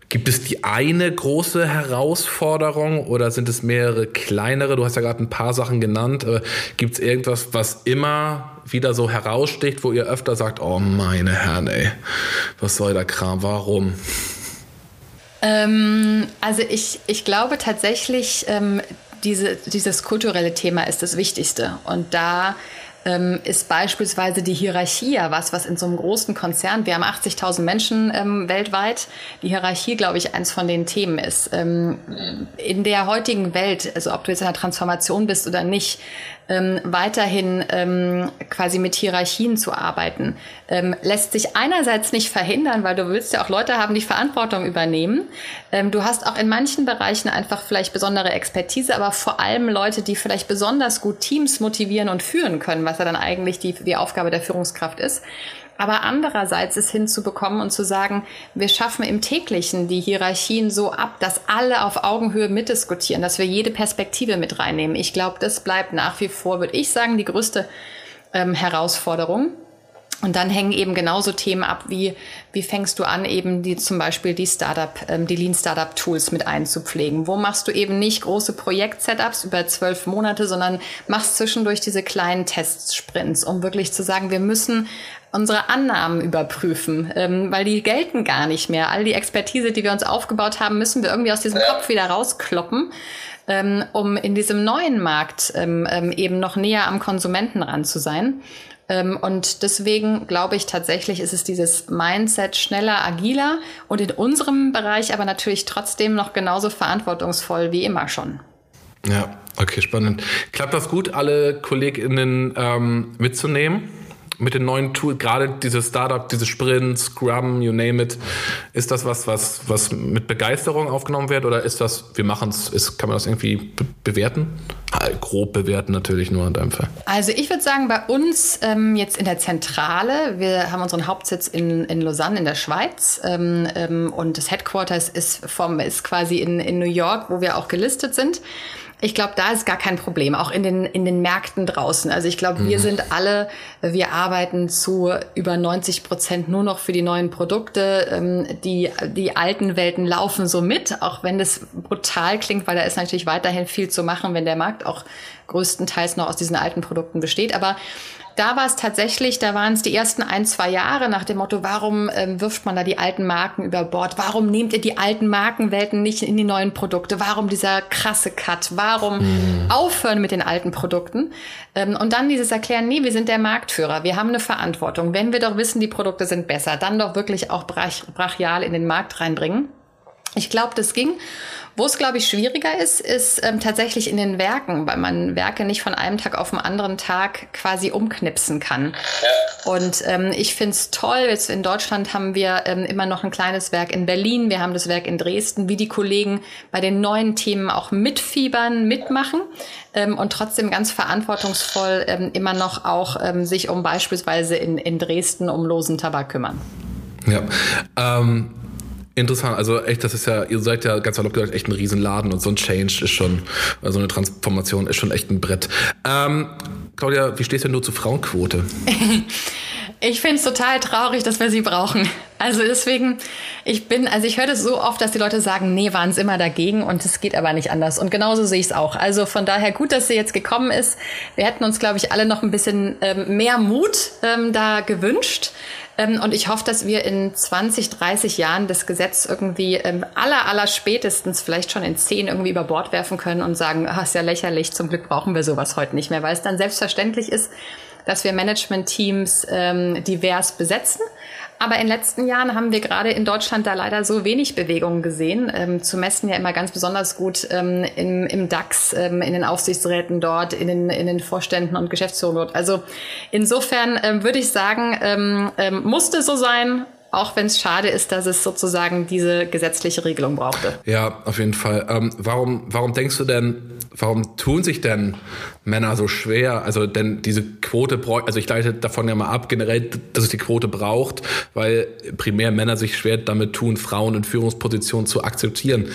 S4: Gibt es die eine große Herausforderung oder sind es mehrere kleinere? Du hast ja gerade ein paar Sachen genannt. Gibt es irgendwas, was immer wieder so heraussticht, wo ihr öfter sagt, oh meine Herren, ey, was soll der Kram, warum?
S3: Ähm, also ich, ich glaube tatsächlich, ähm, diese, dieses kulturelle Thema ist das Wichtigste. Und da ähm, ist beispielsweise die Hierarchie ja was, was in so einem großen Konzern, wir haben 80.000 Menschen ähm, weltweit, die Hierarchie, glaube ich, eins von den Themen ist. Ähm, in der heutigen Welt, also ob du jetzt in der Transformation bist oder nicht, ähm, weiterhin ähm, quasi mit Hierarchien zu arbeiten, ähm, lässt sich einerseits nicht verhindern, weil du willst ja auch Leute haben, die Verantwortung übernehmen. Ähm, du hast auch in manchen Bereichen einfach vielleicht besondere Expertise, aber vor allem Leute, die vielleicht besonders gut Teams motivieren und führen können, was ja dann eigentlich die, die Aufgabe der Führungskraft ist aber andererseits es hinzubekommen und zu sagen, wir schaffen im täglichen die Hierarchien so ab, dass alle auf Augenhöhe mitdiskutieren, dass wir jede Perspektive mit reinnehmen. Ich glaube, das bleibt nach wie vor, würde ich sagen, die größte ähm, Herausforderung. Und dann hängen eben genauso Themen ab, wie wie fängst du an, eben die zum Beispiel die Startup, ähm, die Lean Startup Tools mit einzupflegen? Wo machst du eben nicht große Projekt-Setups über zwölf Monate, sondern machst zwischendurch diese kleinen Testsprints, um wirklich zu sagen, wir müssen unsere Annahmen überprüfen, ähm, weil die gelten gar nicht mehr. All die Expertise, die wir uns aufgebaut haben, müssen wir irgendwie aus diesem Kopf wieder rauskloppen, ähm, um in diesem neuen Markt ähm, ähm eben noch näher am Konsumenten ran zu sein. Ähm, und deswegen glaube ich tatsächlich, ist es dieses Mindset schneller, agiler und in unserem Bereich aber natürlich trotzdem noch genauso verantwortungsvoll wie immer schon.
S4: Ja, okay, spannend. Klappt das gut, alle KollegInnen ähm, mitzunehmen? mit den neuen Tools, gerade dieses Startup, diese Sprints, Scrum, you name it, ist das was, was, was mit Begeisterung aufgenommen wird oder ist das, wir machen es, kann man das irgendwie be bewerten? Grob bewerten natürlich nur in deinem.
S3: Also ich würde sagen, bei uns ähm, jetzt in der Zentrale, wir haben unseren Hauptsitz in, in Lausanne in der Schweiz ähm, ähm, und das Headquarters ist, vom, ist quasi in, in New York, wo wir auch gelistet sind. Ich glaube, da ist gar kein Problem, auch in den, in den Märkten draußen. Also ich glaube, mhm. wir sind alle, wir arbeiten zu über 90 Prozent nur noch für die neuen Produkte. Ähm, die, die alten Welten laufen so mit, auch wenn das brutal klingt, weil da ist natürlich weiterhin viel zu machen, wenn der Markt auch größtenteils noch aus diesen alten Produkten besteht. Aber da war es tatsächlich, da waren es die ersten ein, zwei Jahre nach dem Motto, warum ähm, wirft man da die alten Marken über Bord? Warum nehmt ihr die alten Markenwelten nicht in die neuen Produkte? Warum dieser krasse Cut? Warum mhm. aufhören mit den alten Produkten? Ähm, und dann dieses Erklären, nee, wir sind der Marktführer, wir haben eine Verantwortung. Wenn wir doch wissen, die Produkte sind besser, dann doch wirklich auch brach, brachial in den Markt reinbringen. Ich glaube, das ging. Wo es, glaube ich, schwieriger ist, ist ähm, tatsächlich in den Werken, weil man Werke nicht von einem Tag auf den anderen Tag quasi umknipsen kann. Ja. Und ähm, ich finde es toll, jetzt in Deutschland haben wir ähm, immer noch ein kleines Werk in Berlin, wir haben das Werk in Dresden, wie die Kollegen bei den neuen Themen auch mitfiebern, mitmachen ähm, und trotzdem ganz verantwortungsvoll ähm, immer noch auch ähm, sich um beispielsweise in, in Dresden um losen Tabak kümmern.
S4: Ja. Ähm Interessant, also echt, das ist ja, ihr seid ja ganz salopp gesagt echt ein Riesenladen und so ein Change ist schon, so also eine Transformation ist schon echt ein Brett. Ähm, Claudia, wie stehst denn du zur Frauenquote?
S3: Ich finde es total traurig, dass wir sie brauchen. Also deswegen, ich bin, also ich höre das so oft, dass die Leute sagen, nee, waren es immer dagegen und es geht aber nicht anders. Und genauso sehe ich es auch. Also von daher gut, dass sie jetzt gekommen ist. Wir hätten uns, glaube ich, alle noch ein bisschen ähm, mehr Mut ähm, da gewünscht. Ähm, und ich hoffe, dass wir in 20, 30 Jahren das Gesetz irgendwie ähm, aller, aller spätestens vielleicht schon in 10 irgendwie über Bord werfen können und sagen, ah, ist ja lächerlich, zum Glück brauchen wir sowas heute nicht mehr, weil es dann selbstverständlich ist, dass wir Management-Teams ähm, divers besetzen. Aber in den letzten Jahren haben wir gerade in Deutschland da leider so wenig Bewegungen gesehen. Ähm, zu messen ja immer ganz besonders gut ähm, im, im DAX, ähm, in den Aufsichtsräten dort, in den, in den Vorständen und Geschäftsführungen dort. Also insofern ähm, würde ich sagen, ähm, ähm, musste so sein, auch wenn es schade ist, dass es sozusagen diese gesetzliche Regelung brauchte.
S4: Ja, auf jeden Fall. Ähm, warum, warum denkst du denn, warum tun sich denn Männer so schwer? Also denn diese Quote, also ich leite davon ja mal ab, generell, dass es die Quote braucht, weil primär Männer sich schwer damit tun, Frauen in Führungspositionen zu akzeptieren.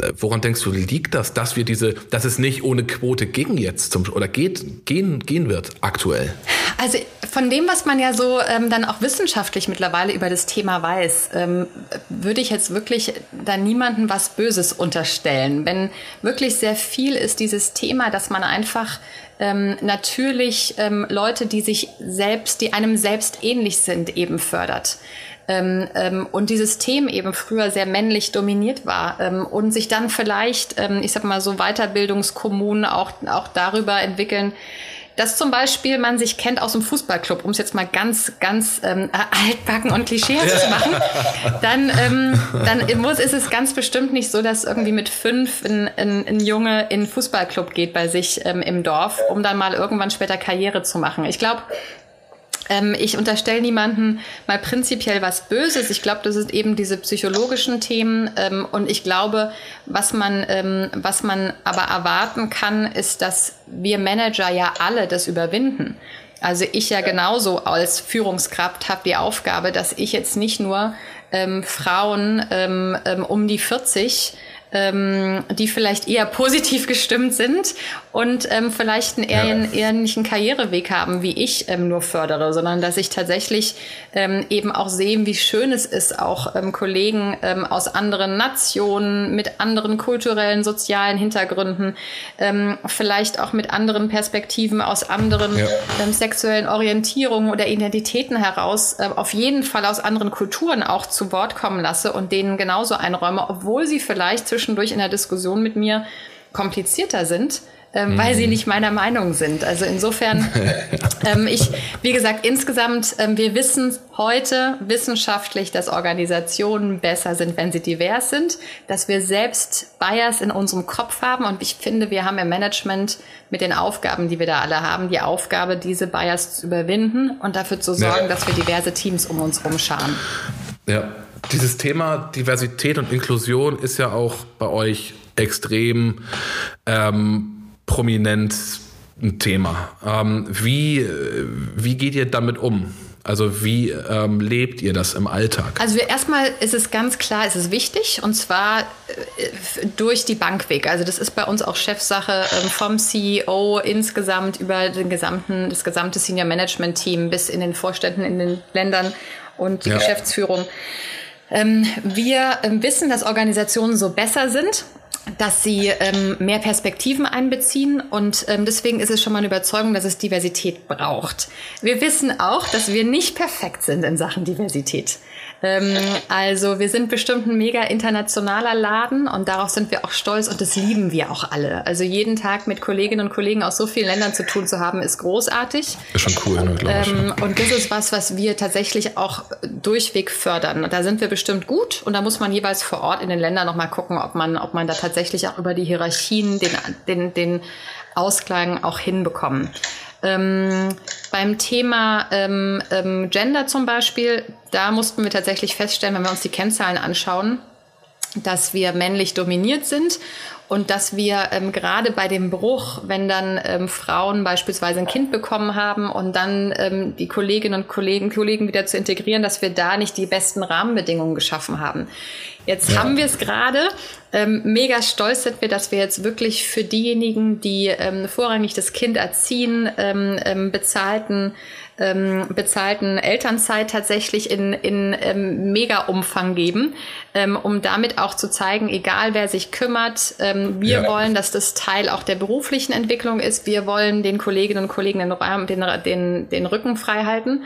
S4: Äh, woran denkst du, liegt das, dass wir diese, dass es nicht ohne Quote ging jetzt zum, oder geht, gehen, gehen wird aktuell?
S3: Also von dem, was man ja so ähm, dann auch wissenschaftlich mittlerweile über das Thema weiß, ähm, würde ich jetzt wirklich da niemandem was Böses unterstellen. Wenn wirklich sehr viel ist dieses Thema, dass man einfach ähm, natürlich ähm, Leute, die sich selbst, die einem selbst ähnlich sind, eben fördert. Ähm, ähm, und dieses Thema eben früher sehr männlich dominiert war ähm, und sich dann vielleicht, ähm, ich sag mal so Weiterbildungskommunen auch, auch darüber entwickeln, dass zum Beispiel man sich kennt aus dem Fußballclub, um es jetzt mal ganz, ganz ähm, altbacken und klischee zu machen, dann, ähm, dann muss, ist es ganz bestimmt nicht so, dass irgendwie mit fünf ein, ein, ein Junge in Fußballclub geht bei sich ähm, im Dorf, um dann mal irgendwann später Karriere zu machen. Ich glaube, ähm, ich unterstelle niemanden mal prinzipiell was Böses. Ich glaube, das sind eben diese psychologischen Themen. Ähm, und ich glaube, was man, ähm, was man aber erwarten kann, ist, dass wir Manager ja alle das überwinden. Also ich ja genauso als Führungskraft habe die Aufgabe, dass ich jetzt nicht nur ähm, Frauen ähm, ähm, um die 40 ähm, die vielleicht eher positiv gestimmt sind und ähm, vielleicht einen eher, ähnlichen Karriereweg haben, wie ich ähm, nur fördere, sondern dass ich tatsächlich ähm, eben auch sehe, wie schön es ist, auch ähm, Kollegen ähm, aus anderen Nationen, mit anderen kulturellen, sozialen Hintergründen, ähm, vielleicht auch mit anderen Perspektiven aus anderen ja. ähm, sexuellen Orientierungen oder Identitäten heraus, äh, auf jeden Fall aus anderen Kulturen auch zu Wort kommen lasse und denen genauso einräume, obwohl sie vielleicht zwischendurch in der Diskussion mit mir komplizierter sind ähm, weil sie mhm. nicht meiner Meinung sind. Also insofern, ähm, ich, wie gesagt, insgesamt, ähm, wir wissen heute wissenschaftlich, dass Organisationen besser sind, wenn sie divers sind, dass wir selbst Bias in unserem Kopf haben und ich finde, wir haben im Management mit den Aufgaben, die wir da alle haben, die Aufgabe, diese Bias zu überwinden und dafür zu sorgen, ja. dass wir diverse Teams um uns herum scharen.
S4: Ja, dieses Thema Diversität und Inklusion ist ja auch bei euch extrem ähm, prominent ein Thema. Ähm, wie, wie geht ihr damit um? Also wie ähm, lebt ihr das im Alltag?
S3: Also erstmal ist es ganz klar, es ist wichtig und zwar äh, durch die Bank weg. Also das ist bei uns auch Chefsache ähm, vom CEO insgesamt über den gesamten, das gesamte Senior Management Team bis in den Vorständen in den Ländern und die ja. Geschäftsführung. Ähm, wir ähm, wissen, dass Organisationen so besser sind dass sie ähm, mehr Perspektiven einbeziehen und ähm, deswegen ist es schon mal eine Überzeugung, dass es Diversität braucht. Wir wissen auch, dass wir nicht perfekt sind in Sachen Diversität. Ähm, also wir sind bestimmt ein mega internationaler Laden und darauf sind wir auch stolz und das lieben wir auch alle. Also jeden Tag mit Kolleginnen und Kollegen aus so vielen Ländern zu tun zu haben, ist großartig.
S4: Ist schon cool, ne, glaube ich. Ähm,
S3: und das ist was, was wir tatsächlich auch durchweg fördern. Da sind wir bestimmt gut und da muss man jeweils vor Ort in den Ländern nochmal gucken, ob man, ob man da tatsächlich auch über die Hierarchien den, den, den Ausklang auch hinbekommen. Ähm, beim Thema ähm, ähm, Gender zum Beispiel, da mussten wir tatsächlich feststellen, wenn wir uns die Kennzahlen anschauen, dass wir männlich dominiert sind und dass wir ähm, gerade bei dem Bruch, wenn dann ähm, Frauen beispielsweise ein Kind bekommen haben und dann ähm, die Kolleginnen und Kollegen, Kollegen wieder zu integrieren, dass wir da nicht die besten Rahmenbedingungen geschaffen haben. Jetzt ja. haben wir es gerade. Ähm, mega stolz sind wir, dass wir jetzt wirklich für diejenigen, die ähm, vorrangig das Kind erziehen, ähm, ähm, bezahlten ähm, bezahlten Elternzeit tatsächlich in, in ähm, Mega-Umfang geben, ähm, um damit auch zu zeigen, egal wer sich kümmert, ähm, wir ja. wollen, dass das Teil auch der beruflichen Entwicklung ist. Wir wollen den Kolleginnen und Kollegen den, den, den, den Rücken frei halten.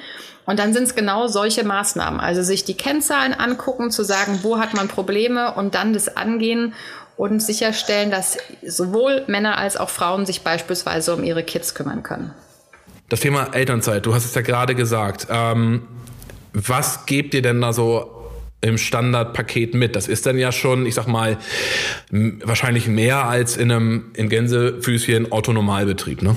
S3: Und dann sind es genau solche Maßnahmen. Also sich die Kennzahlen angucken, zu sagen, wo hat man Probleme und dann das angehen und sicherstellen, dass sowohl Männer als auch Frauen sich beispielsweise um ihre Kids kümmern können.
S4: Das Thema Elternzeit, du hast es ja gerade gesagt. Ähm, was gebt ihr denn da so im Standardpaket mit? Das ist dann ja schon, ich sag mal, wahrscheinlich mehr als in einem in Gänsefüßchen Autonomalbetrieb, ne?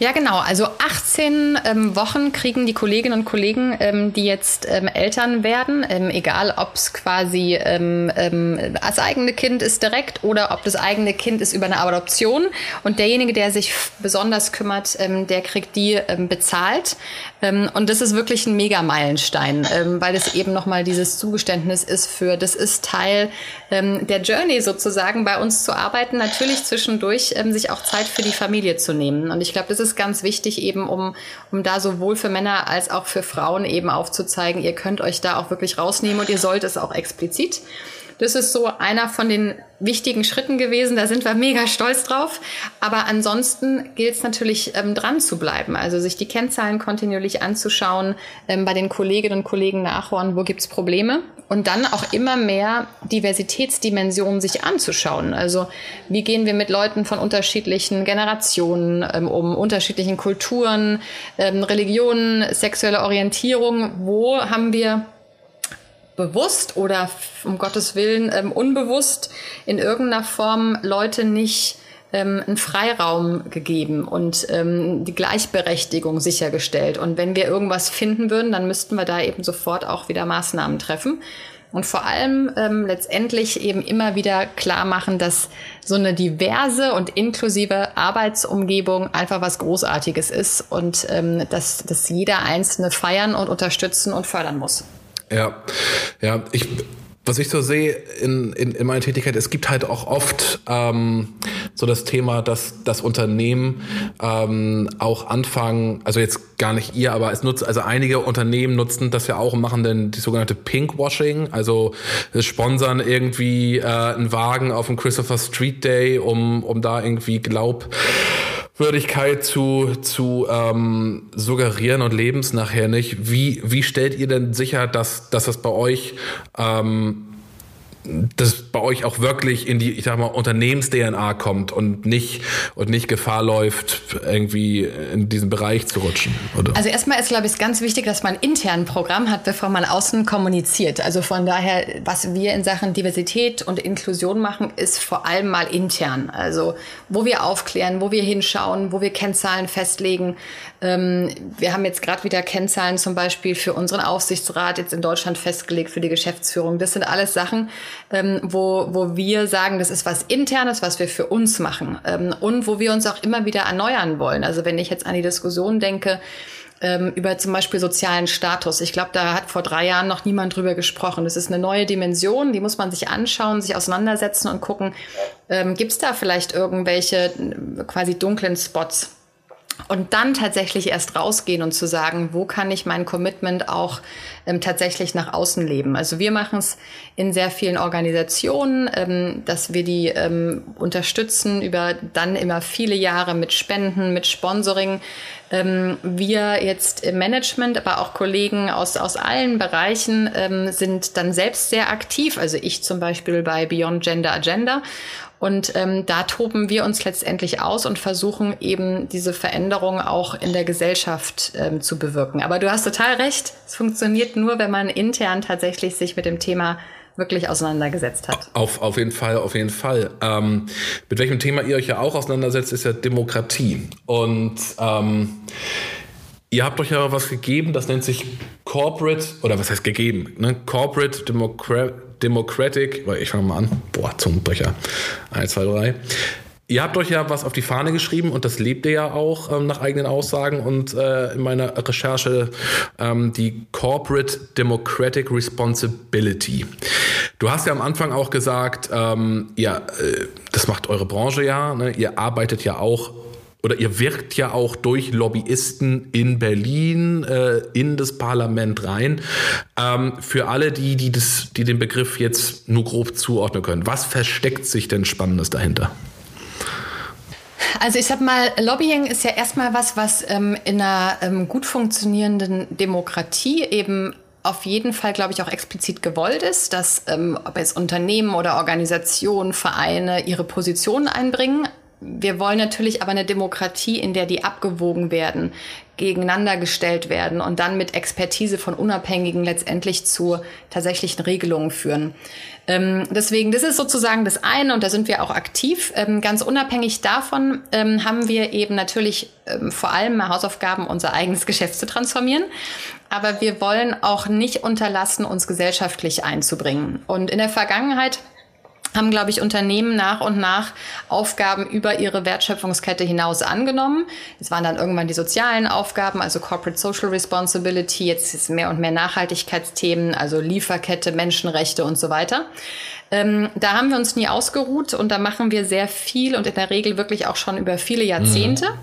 S3: Ja, genau. Also 18 ähm, Wochen kriegen die Kolleginnen und Kollegen, ähm, die jetzt ähm, Eltern werden, ähm, egal ob es quasi ähm, ähm, das eigene Kind ist direkt oder ob das eigene Kind ist über eine Adoption. Und derjenige, der sich besonders kümmert, der kriegt die bezahlt. und das ist wirklich ein Mega-Meilenstein, weil es eben nochmal dieses Zugeständnis ist für, das ist Teil der Journey sozusagen, bei uns zu arbeiten, natürlich zwischendurch sich auch Zeit für die Familie zu nehmen. Und ich glaube, das ist ganz wichtig eben, um, um da sowohl für Männer als auch für Frauen eben aufzuzeigen, ihr könnt euch da auch wirklich rausnehmen und ihr sollt es auch explizit. Das ist so einer von den wichtigen Schritten gewesen. Da sind wir mega stolz drauf. Aber ansonsten gilt es natürlich ähm, dran zu bleiben. Also sich die Kennzahlen kontinuierlich anzuschauen, ähm, bei den Kolleginnen und Kollegen nachhören, wo gibt's Probleme und dann auch immer mehr Diversitätsdimensionen sich anzuschauen. Also wie gehen wir mit Leuten von unterschiedlichen Generationen ähm, um, unterschiedlichen Kulturen, ähm, Religionen, sexuelle Orientierung, wo haben wir bewusst oder um Gottes Willen ähm, unbewusst in irgendeiner Form Leute nicht ähm, einen Freiraum gegeben und ähm, die Gleichberechtigung sichergestellt. Und wenn wir irgendwas finden würden, dann müssten wir da eben sofort auch wieder Maßnahmen treffen. Und vor allem ähm, letztendlich eben immer wieder klar machen, dass so eine diverse und inklusive Arbeitsumgebung einfach was Großartiges ist und ähm, dass, dass jeder Einzelne feiern und unterstützen und fördern muss.
S4: Ja, ja, ich was ich so sehe in, in, in meiner Tätigkeit, es gibt halt auch oft ähm, so das Thema, dass das Unternehmen ähm, auch anfangen, also jetzt gar nicht ihr, aber es nutzt, also einige Unternehmen nutzen das ja auch und machen dann die sogenannte Pinkwashing, also sponsern irgendwie äh, einen Wagen auf dem Christopher Street Day, um, um da irgendwie Glaub Würdigkeit zu, zu ähm, suggerieren und lebens nachher nicht. Wie, wie stellt ihr denn sicher, dass, dass das bei euch ähm, das bei euch auch wirklich in die, ich sag mal, Unternehmens-DNA kommt und nicht, und nicht Gefahr läuft, irgendwie in diesen Bereich zu rutschen, oder?
S3: Also erstmal ist, glaube ich, ganz wichtig, dass man intern ein Programm hat, bevor man außen kommuniziert. Also von daher, was wir in Sachen Diversität und Inklusion machen, ist vor allem mal intern. Also wo wir aufklären, wo wir hinschauen, wo wir Kennzahlen festlegen. Ähm, wir haben jetzt gerade wieder Kennzahlen zum Beispiel für unseren Aufsichtsrat jetzt in Deutschland festgelegt, für die Geschäftsführung. Das sind alles Sachen, ähm, wo, wo wir sagen, das ist was Internes, was wir für uns machen ähm, und wo wir uns auch immer wieder erneuern wollen. Also wenn ich jetzt an die Diskussion denke, ähm, über zum Beispiel sozialen Status. Ich glaube, da hat vor drei Jahren noch niemand drüber gesprochen. Das ist eine neue Dimension, die muss man sich anschauen, sich auseinandersetzen und gucken, ähm, gibt es da vielleicht irgendwelche äh, quasi dunklen Spots? Und dann tatsächlich erst rausgehen und zu sagen, wo kann ich mein Commitment auch ähm, tatsächlich nach außen leben. Also wir machen es in sehr vielen Organisationen, ähm, dass wir die ähm, unterstützen über dann immer viele Jahre mit Spenden, mit Sponsoring. Ähm, wir jetzt im Management, aber auch Kollegen aus, aus allen Bereichen ähm, sind dann selbst sehr aktiv. Also ich zum Beispiel bei Beyond Gender Agenda und ähm, da toben wir uns letztendlich aus und versuchen eben diese Veränderung auch in der Gesellschaft ähm, zu bewirken. Aber du hast total recht, es funktioniert nur, wenn man intern tatsächlich sich mit dem Thema wirklich auseinandergesetzt hat.
S4: Auf, auf jeden Fall, auf jeden Fall. Ähm, mit welchem Thema ihr euch ja auch auseinandersetzt, ist ja Demokratie. Und ähm, ihr habt euch ja was gegeben, das nennt sich Corporate, oder was heißt gegeben? Ne? Corporate Democrat Democratic, ich fange mal an, boah, Zungenbrecher, 1, 2, 3. Ihr habt euch ja was auf die Fahne geschrieben und das lebt ihr ja auch ähm, nach eigenen Aussagen und äh, in meiner Recherche ähm, die Corporate Democratic Responsibility. Du hast ja am Anfang auch gesagt, ähm, ja, äh, das macht eure Branche ja, ne? ihr arbeitet ja auch oder ihr wirkt ja auch durch Lobbyisten in Berlin äh, in das Parlament rein. Ähm, für alle, die, die, das, die den Begriff jetzt nur grob zuordnen können, was versteckt sich denn Spannendes dahinter?
S3: Also ich sag mal, Lobbying ist ja erstmal was, was ähm, in einer ähm, gut funktionierenden Demokratie eben auf jeden Fall, glaube ich, auch explizit gewollt ist, dass ähm, ob jetzt Unternehmen oder Organisationen, Vereine ihre Positionen einbringen, wir wollen natürlich aber eine Demokratie, in der die abgewogen werden, gegeneinander gestellt werden und dann mit Expertise von Unabhängigen letztendlich zu tatsächlichen Regelungen führen. Ähm, deswegen, das ist sozusagen das eine und da sind wir auch aktiv. Ähm, ganz unabhängig davon ähm, haben wir eben natürlich ähm, vor allem Hausaufgaben, unser eigenes Geschäft zu transformieren. Aber wir wollen auch nicht unterlassen, uns gesellschaftlich einzubringen. Und in der Vergangenheit haben, glaube ich, Unternehmen nach und nach Aufgaben über ihre Wertschöpfungskette hinaus angenommen. Es waren dann irgendwann die sozialen Aufgaben, also Corporate Social Responsibility, jetzt ist mehr und mehr Nachhaltigkeitsthemen, also Lieferkette, Menschenrechte und so weiter. Ähm, da haben wir uns nie ausgeruht und da machen wir sehr viel und in der Regel wirklich auch schon über viele Jahrzehnte. Mhm.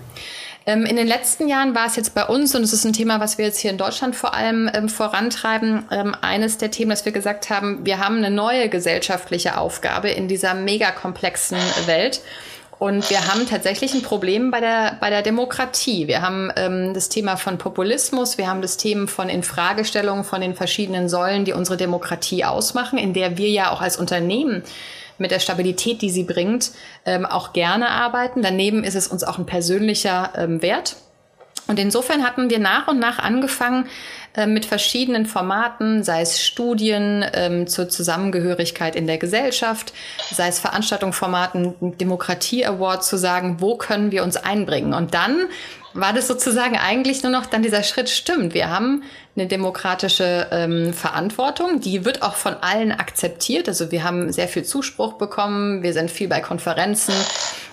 S3: Ähm, in den letzten Jahren war es jetzt bei uns, und es ist ein Thema, was wir jetzt hier in Deutschland vor allem ähm, vorantreiben, ähm, eines der Themen, dass wir gesagt haben, wir haben eine neue gesellschaftliche Aufgabe in dieser mega komplexen Welt. Und wir haben tatsächlich ein Problem bei der, bei der Demokratie. Wir haben ähm, das Thema von Populismus, wir haben das Thema von Infragestellungen von den verschiedenen Säulen, die unsere Demokratie ausmachen, in der wir ja auch als Unternehmen mit der Stabilität, die sie bringt, ähm, auch gerne arbeiten. Daneben ist es uns auch ein persönlicher ähm, Wert. Und insofern hatten wir nach und nach angefangen äh, mit verschiedenen Formaten, sei es Studien ähm, zur Zusammengehörigkeit in der Gesellschaft, sei es Veranstaltungsformaten, Demokratie Award zu sagen, wo können wir uns einbringen. Und dann war das sozusagen eigentlich nur noch dann dieser Schritt, stimmt, wir haben eine demokratische ähm, Verantwortung, die wird auch von allen akzeptiert. Also wir haben sehr viel Zuspruch bekommen, wir sind viel bei Konferenzen,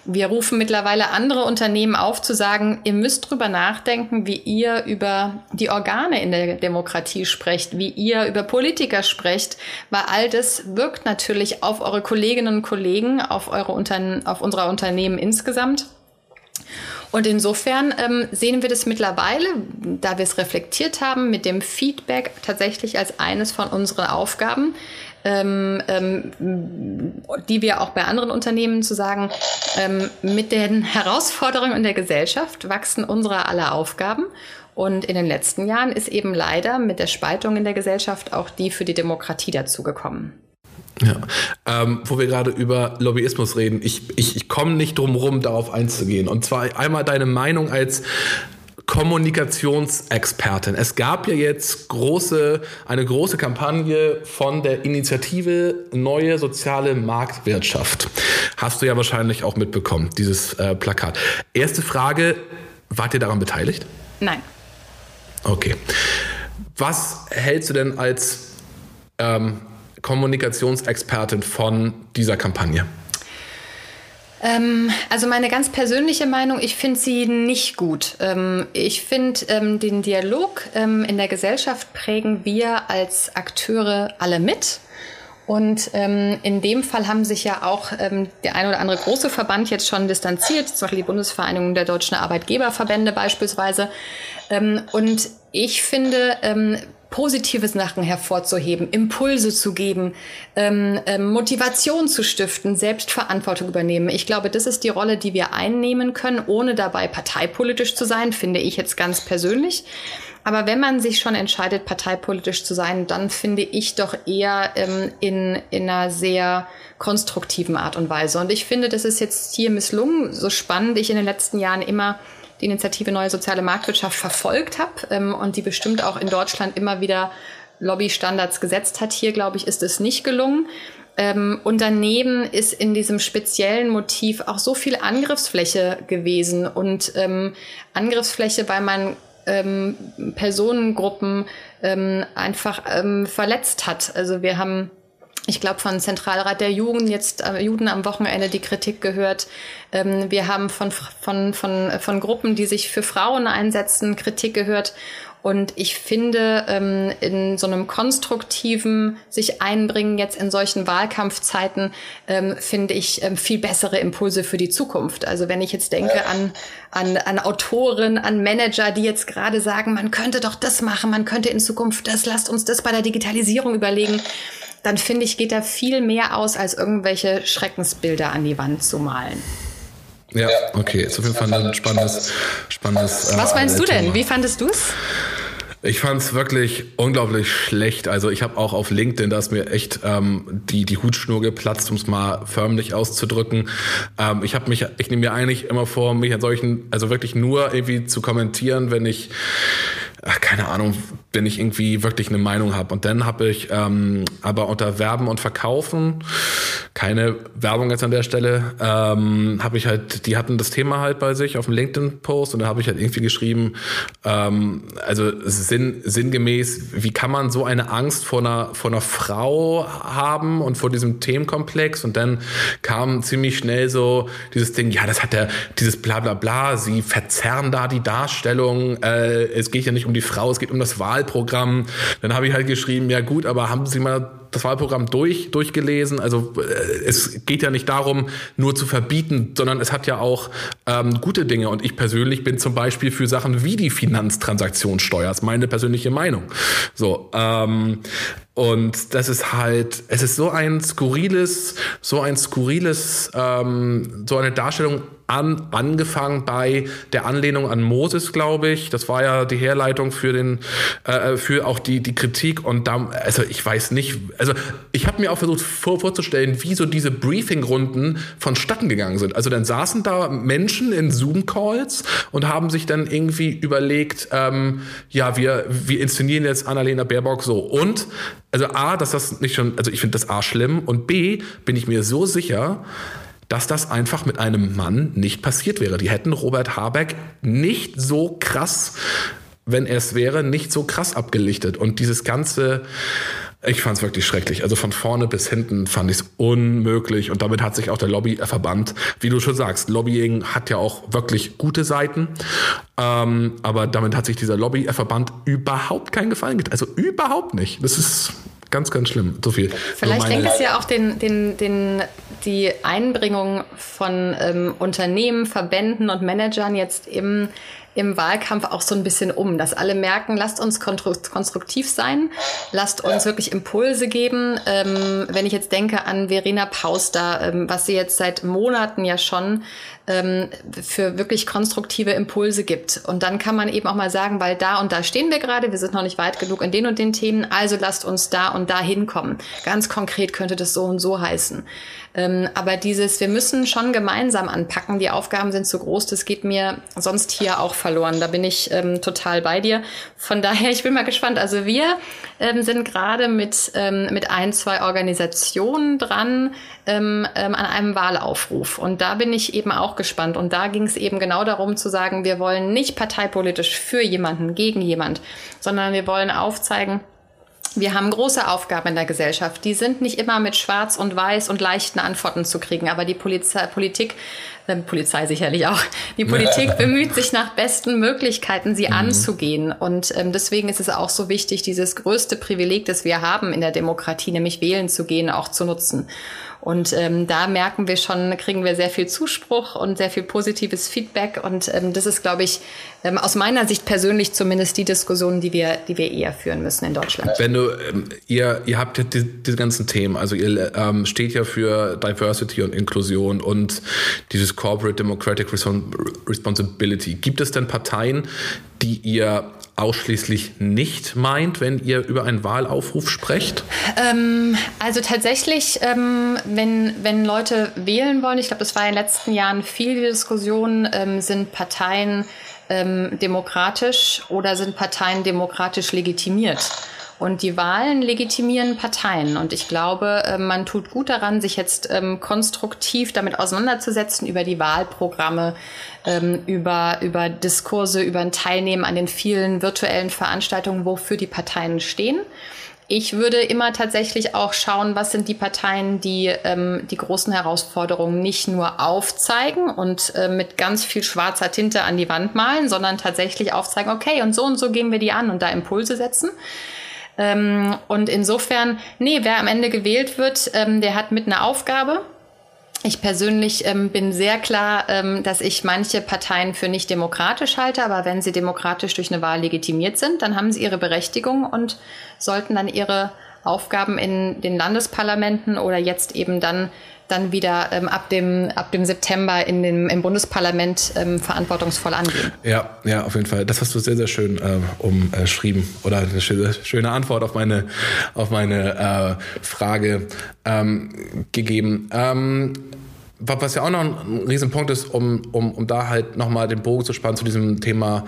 S3: wir rufen mittlerweile andere Unternehmen auf zu sagen, ihr müsst drüber nachdenken, wie ihr über die Organe in der Demokratie sprecht, wie ihr über Politiker sprecht, weil all das wirkt natürlich auf eure Kolleginnen und Kollegen, auf eure Unterne auf unserer Unternehmen insgesamt. Und insofern ähm, sehen wir das mittlerweile, da wir es reflektiert haben, mit dem Feedback tatsächlich als eines von unseren Aufgaben, ähm, ähm, die wir auch bei anderen Unternehmen zu sagen, ähm, mit den Herausforderungen in der Gesellschaft wachsen unsere aller Aufgaben. Und in den letzten Jahren ist eben leider mit der Spaltung in der Gesellschaft auch die für die Demokratie dazugekommen.
S4: Ja, ähm, wo wir gerade über Lobbyismus reden, ich, ich, ich komme nicht drum rum, darauf einzugehen. Und zwar einmal deine Meinung als Kommunikationsexpertin. Es gab ja jetzt große, eine große Kampagne von der Initiative Neue Soziale Marktwirtschaft. Hast du ja wahrscheinlich auch mitbekommen, dieses äh, Plakat. Erste Frage, wart ihr daran beteiligt?
S3: Nein.
S4: Okay. Was hältst du denn als ähm, Kommunikationsexpertin von dieser Kampagne?
S3: Ähm, also meine ganz persönliche Meinung, ich finde sie nicht gut. Ähm, ich finde, ähm, den Dialog in der Gesellschaft prägen wir als Akteure alle mit. Und in dem Fall haben sich ja auch der ein oder andere große Verband jetzt schon distanziert, zum Beispiel die Bundesvereinigung der deutschen Arbeitgeberverbände beispielsweise. und ich finde, positive Sachen hervorzuheben, Impulse zu geben, ähm, ähm, Motivation zu stiften, Selbstverantwortung übernehmen. Ich glaube, das ist die Rolle, die wir einnehmen können, ohne dabei parteipolitisch zu sein, finde ich jetzt ganz persönlich. Aber wenn man sich schon entscheidet, parteipolitisch zu sein, dann finde ich doch eher ähm, in, in einer sehr konstruktiven Art und Weise. Und ich finde, das ist jetzt hier misslungen, so spannend ich in den letzten Jahren immer die Initiative Neue Soziale Marktwirtschaft verfolgt habe ähm, und die bestimmt auch in Deutschland immer wieder Lobbystandards gesetzt hat. Hier, glaube ich, ist es nicht gelungen. Ähm, und daneben ist in diesem speziellen Motiv auch so viel Angriffsfläche gewesen und ähm, Angriffsfläche, weil man ähm, Personengruppen ähm, einfach ähm, verletzt hat. Also wir haben ich glaube, von Zentralrat der Jugend jetzt äh, Juden am Wochenende die Kritik gehört. Ähm, wir haben von, von, von, von Gruppen, die sich für Frauen einsetzen, Kritik gehört. Und ich finde, ähm, in so einem konstruktiven sich einbringen jetzt in solchen Wahlkampfzeiten, ähm, finde ich ähm, viel bessere Impulse für die Zukunft. Also wenn ich jetzt denke an, an, an Autoren, an Manager, die jetzt gerade sagen, man könnte doch das machen, man könnte in Zukunft das, lasst uns das bei der Digitalisierung überlegen dann finde ich, geht da viel mehr aus, als irgendwelche Schreckensbilder an die Wand zu malen.
S4: Ja, okay, ist auf jeden Fall ein spannendes, spannendes.
S3: Äh, Was meinst du denn? Wie fandest du es?
S4: Ich fand es wirklich unglaublich schlecht. Also ich habe auch auf LinkedIn, da ist mir echt ähm, die, die Hutschnur geplatzt, um es mal förmlich auszudrücken. Ähm, ich habe mich, ich nehme mir eigentlich immer vor, mich an solchen, also wirklich nur irgendwie zu kommentieren, wenn ich ach, keine Ahnung, wenn ich irgendwie wirklich eine Meinung habe. Und dann habe ich ähm, aber unter Werben und Verkaufen, keine Werbung jetzt an der Stelle, ähm, habe ich halt, die hatten das Thema halt bei sich auf dem LinkedIn-Post und da habe ich halt irgendwie geschrieben, ähm, also sinn, sinngemäß, wie kann man so eine Angst vor einer, vor einer Frau haben und vor diesem Themenkomplex? Und dann kam ziemlich schnell so dieses Ding, ja, das hat der, dieses bla bla bla, sie verzerren da die Darstellung, äh, es geht ja nicht um die Frau, es geht um das Wahlprogramm. Dann habe ich halt geschrieben, ja gut, aber haben Sie mal das Wahlprogramm durch, durchgelesen. Also äh, es geht ja nicht darum, nur zu verbieten, sondern es hat ja auch ähm, gute Dinge. Und ich persönlich bin zum Beispiel für Sachen wie die Finanztransaktionssteuer. Das ist meine persönliche Meinung. So, ähm, und das ist halt, es ist so ein skurriles, so ein skurriles, ähm, so eine Darstellung an, angefangen bei der Anlehnung an Moses, glaube ich. Das war ja die Herleitung für den, äh, für auch die die Kritik. Und da, also ich weiß nicht, also ich habe mir auch versucht vor, vorzustellen, wie so diese Briefing-Runden vonstatten gegangen sind. Also dann saßen da Menschen in Zoom-Calls und haben sich dann irgendwie überlegt, ähm, ja, wir wir inszenieren jetzt Annalena Baerbock so und also A, dass das nicht schon, also ich finde das A schlimm und B, bin ich mir so sicher, dass das einfach mit einem Mann nicht passiert wäre. Die hätten Robert Habeck nicht so krass, wenn er es wäre, nicht so krass abgelichtet. Und dieses ganze, Ich fand es wirklich schrecklich. Also von vorne bis hinten fand ich es unmöglich. Und damit hat sich auch der Lobbyverband, wie du schon sagst, Lobbying hat ja auch wirklich gute Seiten. Ähm, aber damit hat sich dieser Lobbyverband überhaupt keinen Gefallen getan. Also überhaupt nicht. Das ist ganz, ganz schlimm. So viel.
S3: Vielleicht hängt es ja auch den, den, den, die Einbringung von ähm, Unternehmen, Verbänden und Managern jetzt im im Wahlkampf auch so ein bisschen um, dass alle merken, lasst uns konstruktiv sein, lasst uns wirklich Impulse geben. Ähm, wenn ich jetzt denke an Verena Pauster, ähm, was sie jetzt seit Monaten ja schon ähm, für wirklich konstruktive Impulse gibt. Und dann kann man eben auch mal sagen, weil da und da stehen wir gerade, wir sind noch nicht weit genug in den und den Themen, also lasst uns da und da hinkommen. Ganz konkret könnte das so und so heißen. Ähm, aber dieses, wir müssen schon gemeinsam anpacken, die Aufgaben sind zu groß, das geht mir sonst hier auch verloren. Da bin ich ähm, total bei dir. Von daher, ich bin mal gespannt. Also wir ähm, sind gerade mit, ähm, mit ein, zwei Organisationen dran ähm, ähm, an einem Wahlaufruf. Und da bin ich eben auch gespannt. Und da ging es eben genau darum zu sagen, wir wollen nicht parteipolitisch für jemanden, gegen jemand, sondern wir wollen aufzeigen, wir haben große Aufgaben in der Gesellschaft. Die sind nicht immer mit Schwarz und Weiß und leichten Antworten zu kriegen. Aber die Polizei, Politik, äh, Polizei sicherlich auch, die Politik bemüht sich nach besten Möglichkeiten, sie mhm. anzugehen. Und ähm, deswegen ist es auch so wichtig, dieses größte Privileg, das wir haben in der Demokratie, nämlich wählen zu gehen, auch zu nutzen. Und ähm, da merken wir schon, kriegen wir sehr viel Zuspruch und sehr viel positives Feedback. Und ähm, das ist, glaube ich, ähm, aus meiner Sicht persönlich zumindest die Diskussion, die wir, die wir eher führen müssen in Deutschland.
S4: Wenn du, ähm, ihr, ihr habt ja die, diese ganzen Themen, also ihr ähm, steht ja für Diversity und Inklusion und dieses Corporate Democratic Responsibility. Gibt es denn Parteien, die ihr ausschließlich nicht meint, wenn ihr über einen Wahlaufruf sprecht?
S3: Ähm, also tatsächlich, ähm, wenn, wenn Leute wählen wollen, ich glaube, das war in den letzten Jahren viel Diskussion, ähm, sind Parteien ähm, demokratisch oder sind Parteien demokratisch legitimiert? Und die Wahlen legitimieren Parteien. Und ich glaube, äh, man tut gut daran, sich jetzt ähm, konstruktiv damit auseinanderzusetzen über die Wahlprogramme, ähm, über, über Diskurse, über ein Teilnehmen an den vielen virtuellen Veranstaltungen, wofür die Parteien stehen. Ich würde immer tatsächlich auch schauen, was sind die Parteien, die ähm, die großen Herausforderungen nicht nur aufzeigen und äh, mit ganz viel schwarzer Tinte an die Wand malen, sondern tatsächlich aufzeigen, okay, und so und so gehen wir die an und da Impulse setzen. Ähm, und insofern, nee, wer am Ende gewählt wird, ähm, der hat mit einer Aufgabe. Ich persönlich ähm, bin sehr klar, ähm, dass ich manche Parteien für nicht demokratisch halte, aber wenn sie demokratisch durch eine Wahl legitimiert sind, dann haben sie ihre Berechtigung und sollten dann ihre Aufgaben in den Landesparlamenten oder jetzt eben dann dann wieder ähm, ab, dem, ab dem September in dem, im Bundesparlament ähm, verantwortungsvoll angehen.
S4: Ja, ja, auf jeden Fall. Das hast du sehr, sehr schön äh, umschrieben oder eine schöne, schöne Antwort auf meine, auf meine äh, Frage ähm, gegeben. Ähm, was ja auch noch ein Riesenpunkt ist, um, um, um da halt nochmal den Bogen zu spannen zu diesem Thema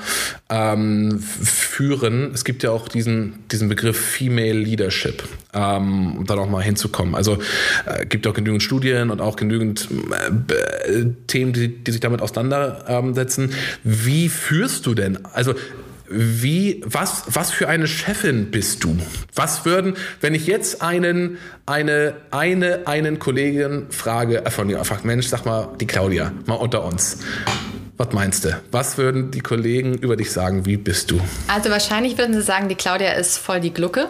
S4: ähm, Führen. Es gibt ja auch diesen, diesen Begriff Female Leadership, ähm, um da nochmal hinzukommen. Also äh, gibt auch genügend Studien und auch genügend äh, Themen, die, die sich damit auseinandersetzen. Wie führst du denn? Also wie, was, was für eine Chefin bist du? Was würden, wenn ich jetzt einen, eine, eine, einen Kollegen frage, äh, von dir fragt, Mensch, sag mal, die Claudia, mal unter uns. Was meinst du? Was würden die Kollegen über dich sagen? Wie bist du?
S3: Also wahrscheinlich würden sie sagen, die Claudia ist voll die Glucke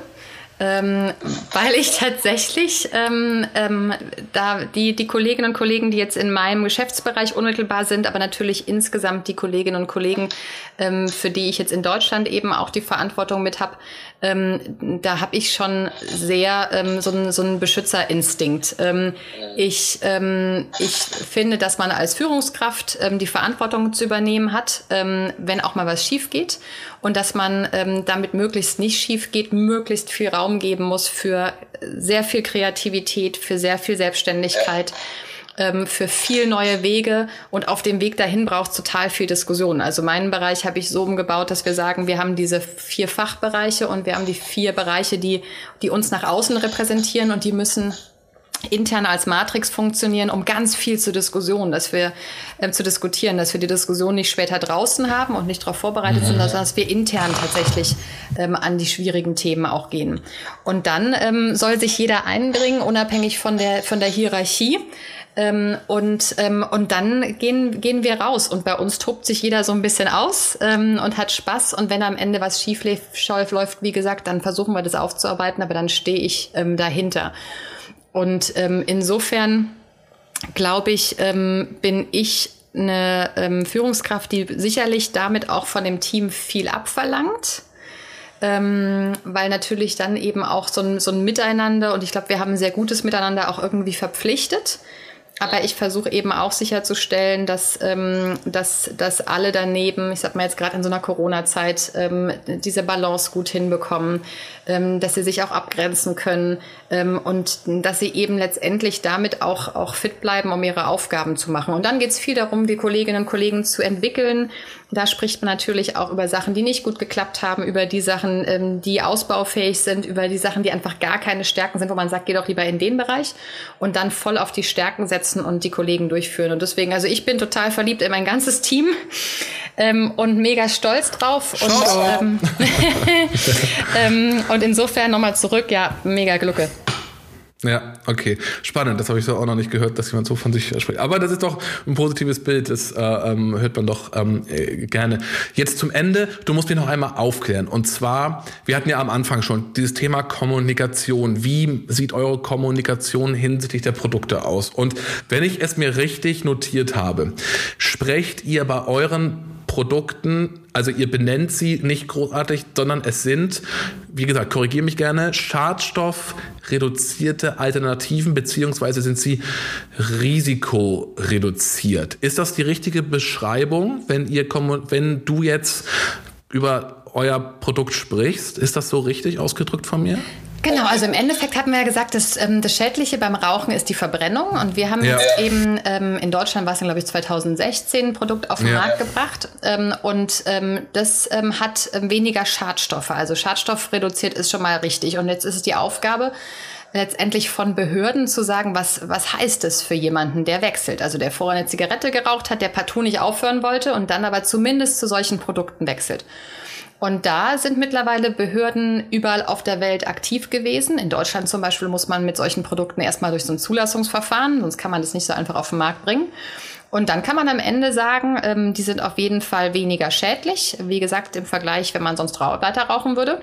S3: ähm, weil ich tatsächlich ähm, ähm, da die, die Kolleginnen und Kollegen, die jetzt in meinem Geschäftsbereich unmittelbar sind, aber natürlich insgesamt die Kolleginnen und Kollegen, ähm, für die ich jetzt in Deutschland eben auch die Verantwortung mit habe, ähm, da habe ich schon sehr ähm, so, einen, so einen Beschützerinstinkt. Ähm, ich, ähm, ich finde, dass man als Führungskraft ähm, die Verantwortung zu übernehmen hat, ähm, wenn auch mal was schief geht und dass man ähm, damit möglichst nicht schief geht, möglichst viel Raum geben muss für sehr viel Kreativität, für sehr viel Selbstständigkeit ähm, für viel neue Wege und auf dem Weg dahin braucht es total viel Diskussion. Also meinen Bereich habe ich so umgebaut, dass wir sagen, wir haben diese vier Fachbereiche und wir haben die vier Bereiche, die, die uns nach außen repräsentieren und die müssen intern als Matrix funktionieren, um ganz viel zu Diskussionen, dass wir äh, zu diskutieren, dass wir die Diskussion nicht später draußen haben und nicht darauf vorbereitet mhm. sind, sondern dass wir intern tatsächlich ähm, an die schwierigen Themen auch gehen. Und dann ähm, soll sich jeder einbringen, unabhängig von der von der Hierarchie. Ähm, und, ähm, und dann gehen, gehen wir raus. Und bei uns tobt sich jeder so ein bisschen aus ähm, und hat Spaß. Und wenn am Ende was schief läuft, wie gesagt, dann versuchen wir das aufzuarbeiten, aber dann stehe ich ähm, dahinter. Und ähm, insofern glaube ich, ähm, bin ich eine ähm, Führungskraft, die sicherlich damit auch von dem Team viel abverlangt. Ähm, weil natürlich dann eben auch so ein, so ein Miteinander und ich glaube, wir haben ein sehr gutes Miteinander auch irgendwie verpflichtet. Aber ich versuche eben auch sicherzustellen, dass, ähm, dass, dass alle daneben, ich sag mal jetzt gerade in so einer Corona-Zeit, ähm, diese Balance gut hinbekommen, ähm, dass sie sich auch abgrenzen können ähm, und dass sie eben letztendlich damit auch, auch fit bleiben, um ihre Aufgaben zu machen. Und dann geht es viel darum, die Kolleginnen und Kollegen zu entwickeln. Da spricht man natürlich auch über Sachen, die nicht gut geklappt haben, über die Sachen, ähm, die ausbaufähig sind, über die Sachen, die einfach gar keine Stärken sind, wo man sagt, geh doch lieber in den Bereich und dann voll auf die Stärken setzen und die Kollegen durchführen. Und deswegen, also ich bin total verliebt in mein ganzes Team ähm, und mega stolz drauf. Und, ähm, ähm, und insofern nochmal zurück, ja, mega Glucke.
S4: Ja, okay. Spannend. Das habe ich so auch noch nicht gehört, dass jemand so von sich spricht. Aber das ist doch ein positives Bild. Das äh, ähm, hört man doch ähm, äh, gerne. Jetzt zum Ende. Du musst mich noch einmal aufklären. Und zwar, wir hatten ja am Anfang schon dieses Thema Kommunikation. Wie sieht eure Kommunikation hinsichtlich der Produkte aus? Und wenn ich es mir richtig notiert habe, sprecht ihr bei euren Produkten, also ihr benennt sie nicht großartig, sondern es sind, wie gesagt, korrigiere mich gerne, schadstoffreduzierte Alternativen, beziehungsweise sind sie risikoreduziert. Ist das die richtige Beschreibung, wenn ihr, wenn du jetzt über euer Produkt sprichst? Ist das so richtig ausgedrückt von mir?
S3: Genau, also im Endeffekt hatten wir ja gesagt, dass, ähm, das Schädliche beim Rauchen ist die Verbrennung. Und wir haben ja. jetzt eben ähm, in Deutschland, war es glaube ich 2016, ein Produkt auf den ja. Markt gebracht. Ähm, und ähm, das ähm, hat ähm, weniger Schadstoffe. Also Schadstoff reduziert ist schon mal richtig. Und jetzt ist es die Aufgabe, letztendlich von Behörden zu sagen, was, was heißt es für jemanden, der wechselt. Also der vorher eine Zigarette geraucht hat, der partout nicht aufhören wollte und dann aber zumindest zu solchen Produkten wechselt. Und da sind mittlerweile Behörden überall auf der Welt aktiv gewesen. In Deutschland zum Beispiel muss man mit solchen Produkten erstmal durch so ein Zulassungsverfahren, sonst kann man das nicht so einfach auf den Markt bringen. Und dann kann man am Ende sagen, ähm, die sind auf jeden Fall weniger schädlich. Wie gesagt, im Vergleich, wenn man sonst weiter rauchen würde.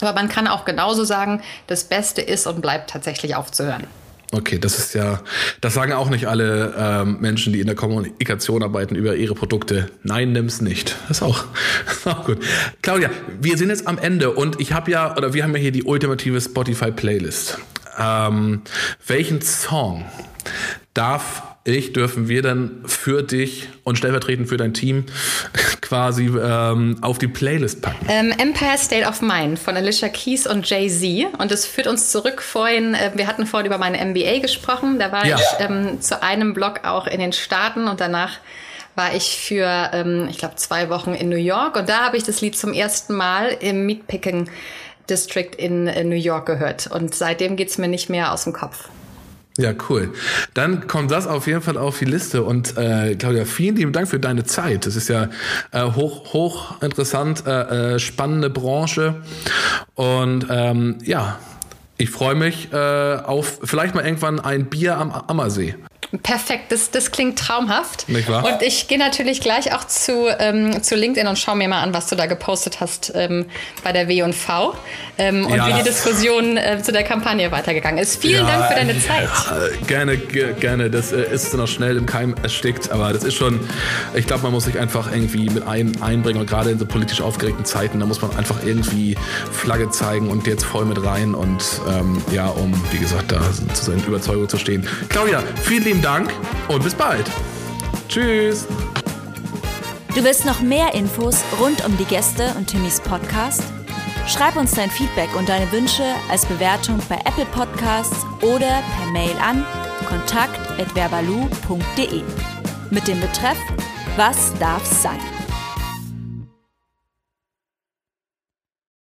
S3: Aber man kann auch genauso sagen, das Beste ist und bleibt tatsächlich aufzuhören.
S4: Okay, das ist ja, das sagen auch nicht alle ähm, Menschen, die in der Kommunikation arbeiten über ihre Produkte. Nein, nimm's nicht. Das ist auch, ist auch gut. Claudia, wir sind jetzt am Ende und ich habe ja, oder wir haben ja hier die ultimative Spotify-Playlist. Ähm, welchen Song darf ich, dürfen wir dann für dich und stellvertretend für dein Team quasi ähm, auf die Playlist packen?
S3: Ähm, Empire State of Mind von Alicia Keys und Jay-Z. Und es führt uns zurück vorhin, äh, wir hatten vorhin über meine MBA gesprochen. Da war ja. ich ähm, zu einem Blog auch in den Staaten und danach war ich für, ähm, ich glaube, zwei Wochen in New York. Und da habe ich das Lied zum ersten Mal im Meatpicking District in, in New York gehört. Und seitdem geht es mir nicht mehr aus dem Kopf.
S4: Ja, cool. Dann kommt das auf jeden Fall auf die Liste. Und äh, Claudia, vielen lieben Dank für deine Zeit. Das ist ja äh, hoch, hoch interessant, äh, äh, spannende Branche. Und ähm, ja, ich freue mich äh, auf vielleicht mal irgendwann ein Bier am Ammersee.
S3: Perfekt, das, das klingt traumhaft.
S4: Nicht wahr?
S3: Und ich gehe natürlich gleich auch zu, ähm, zu LinkedIn und schaue mir mal an, was du da gepostet hast ähm, bei der W&V ähm, und ja. wie die Diskussion äh, zu der Kampagne weitergegangen ist. Vielen ja, Dank für deine Zeit.
S4: Äh, gerne, gerne. Das äh, ist noch schnell im Keim erstickt, aber das ist schon, ich glaube, man muss sich einfach irgendwie mit ein, einbringen und gerade in so politisch aufgeregten Zeiten, da muss man einfach irgendwie Flagge zeigen und jetzt voll mit rein und ähm, ja, um, wie gesagt, da zu seinen Überzeugungen zu stehen. Claudia, vielen lieben Dank und bis bald. Tschüss.
S1: Du willst noch mehr Infos rund um die Gäste und Timmys Podcast? Schreib uns dein Feedback und deine Wünsche als Bewertung bei Apple Podcasts oder per Mail an kontakt@verbalu.de mit dem Betreff Was darf's sein?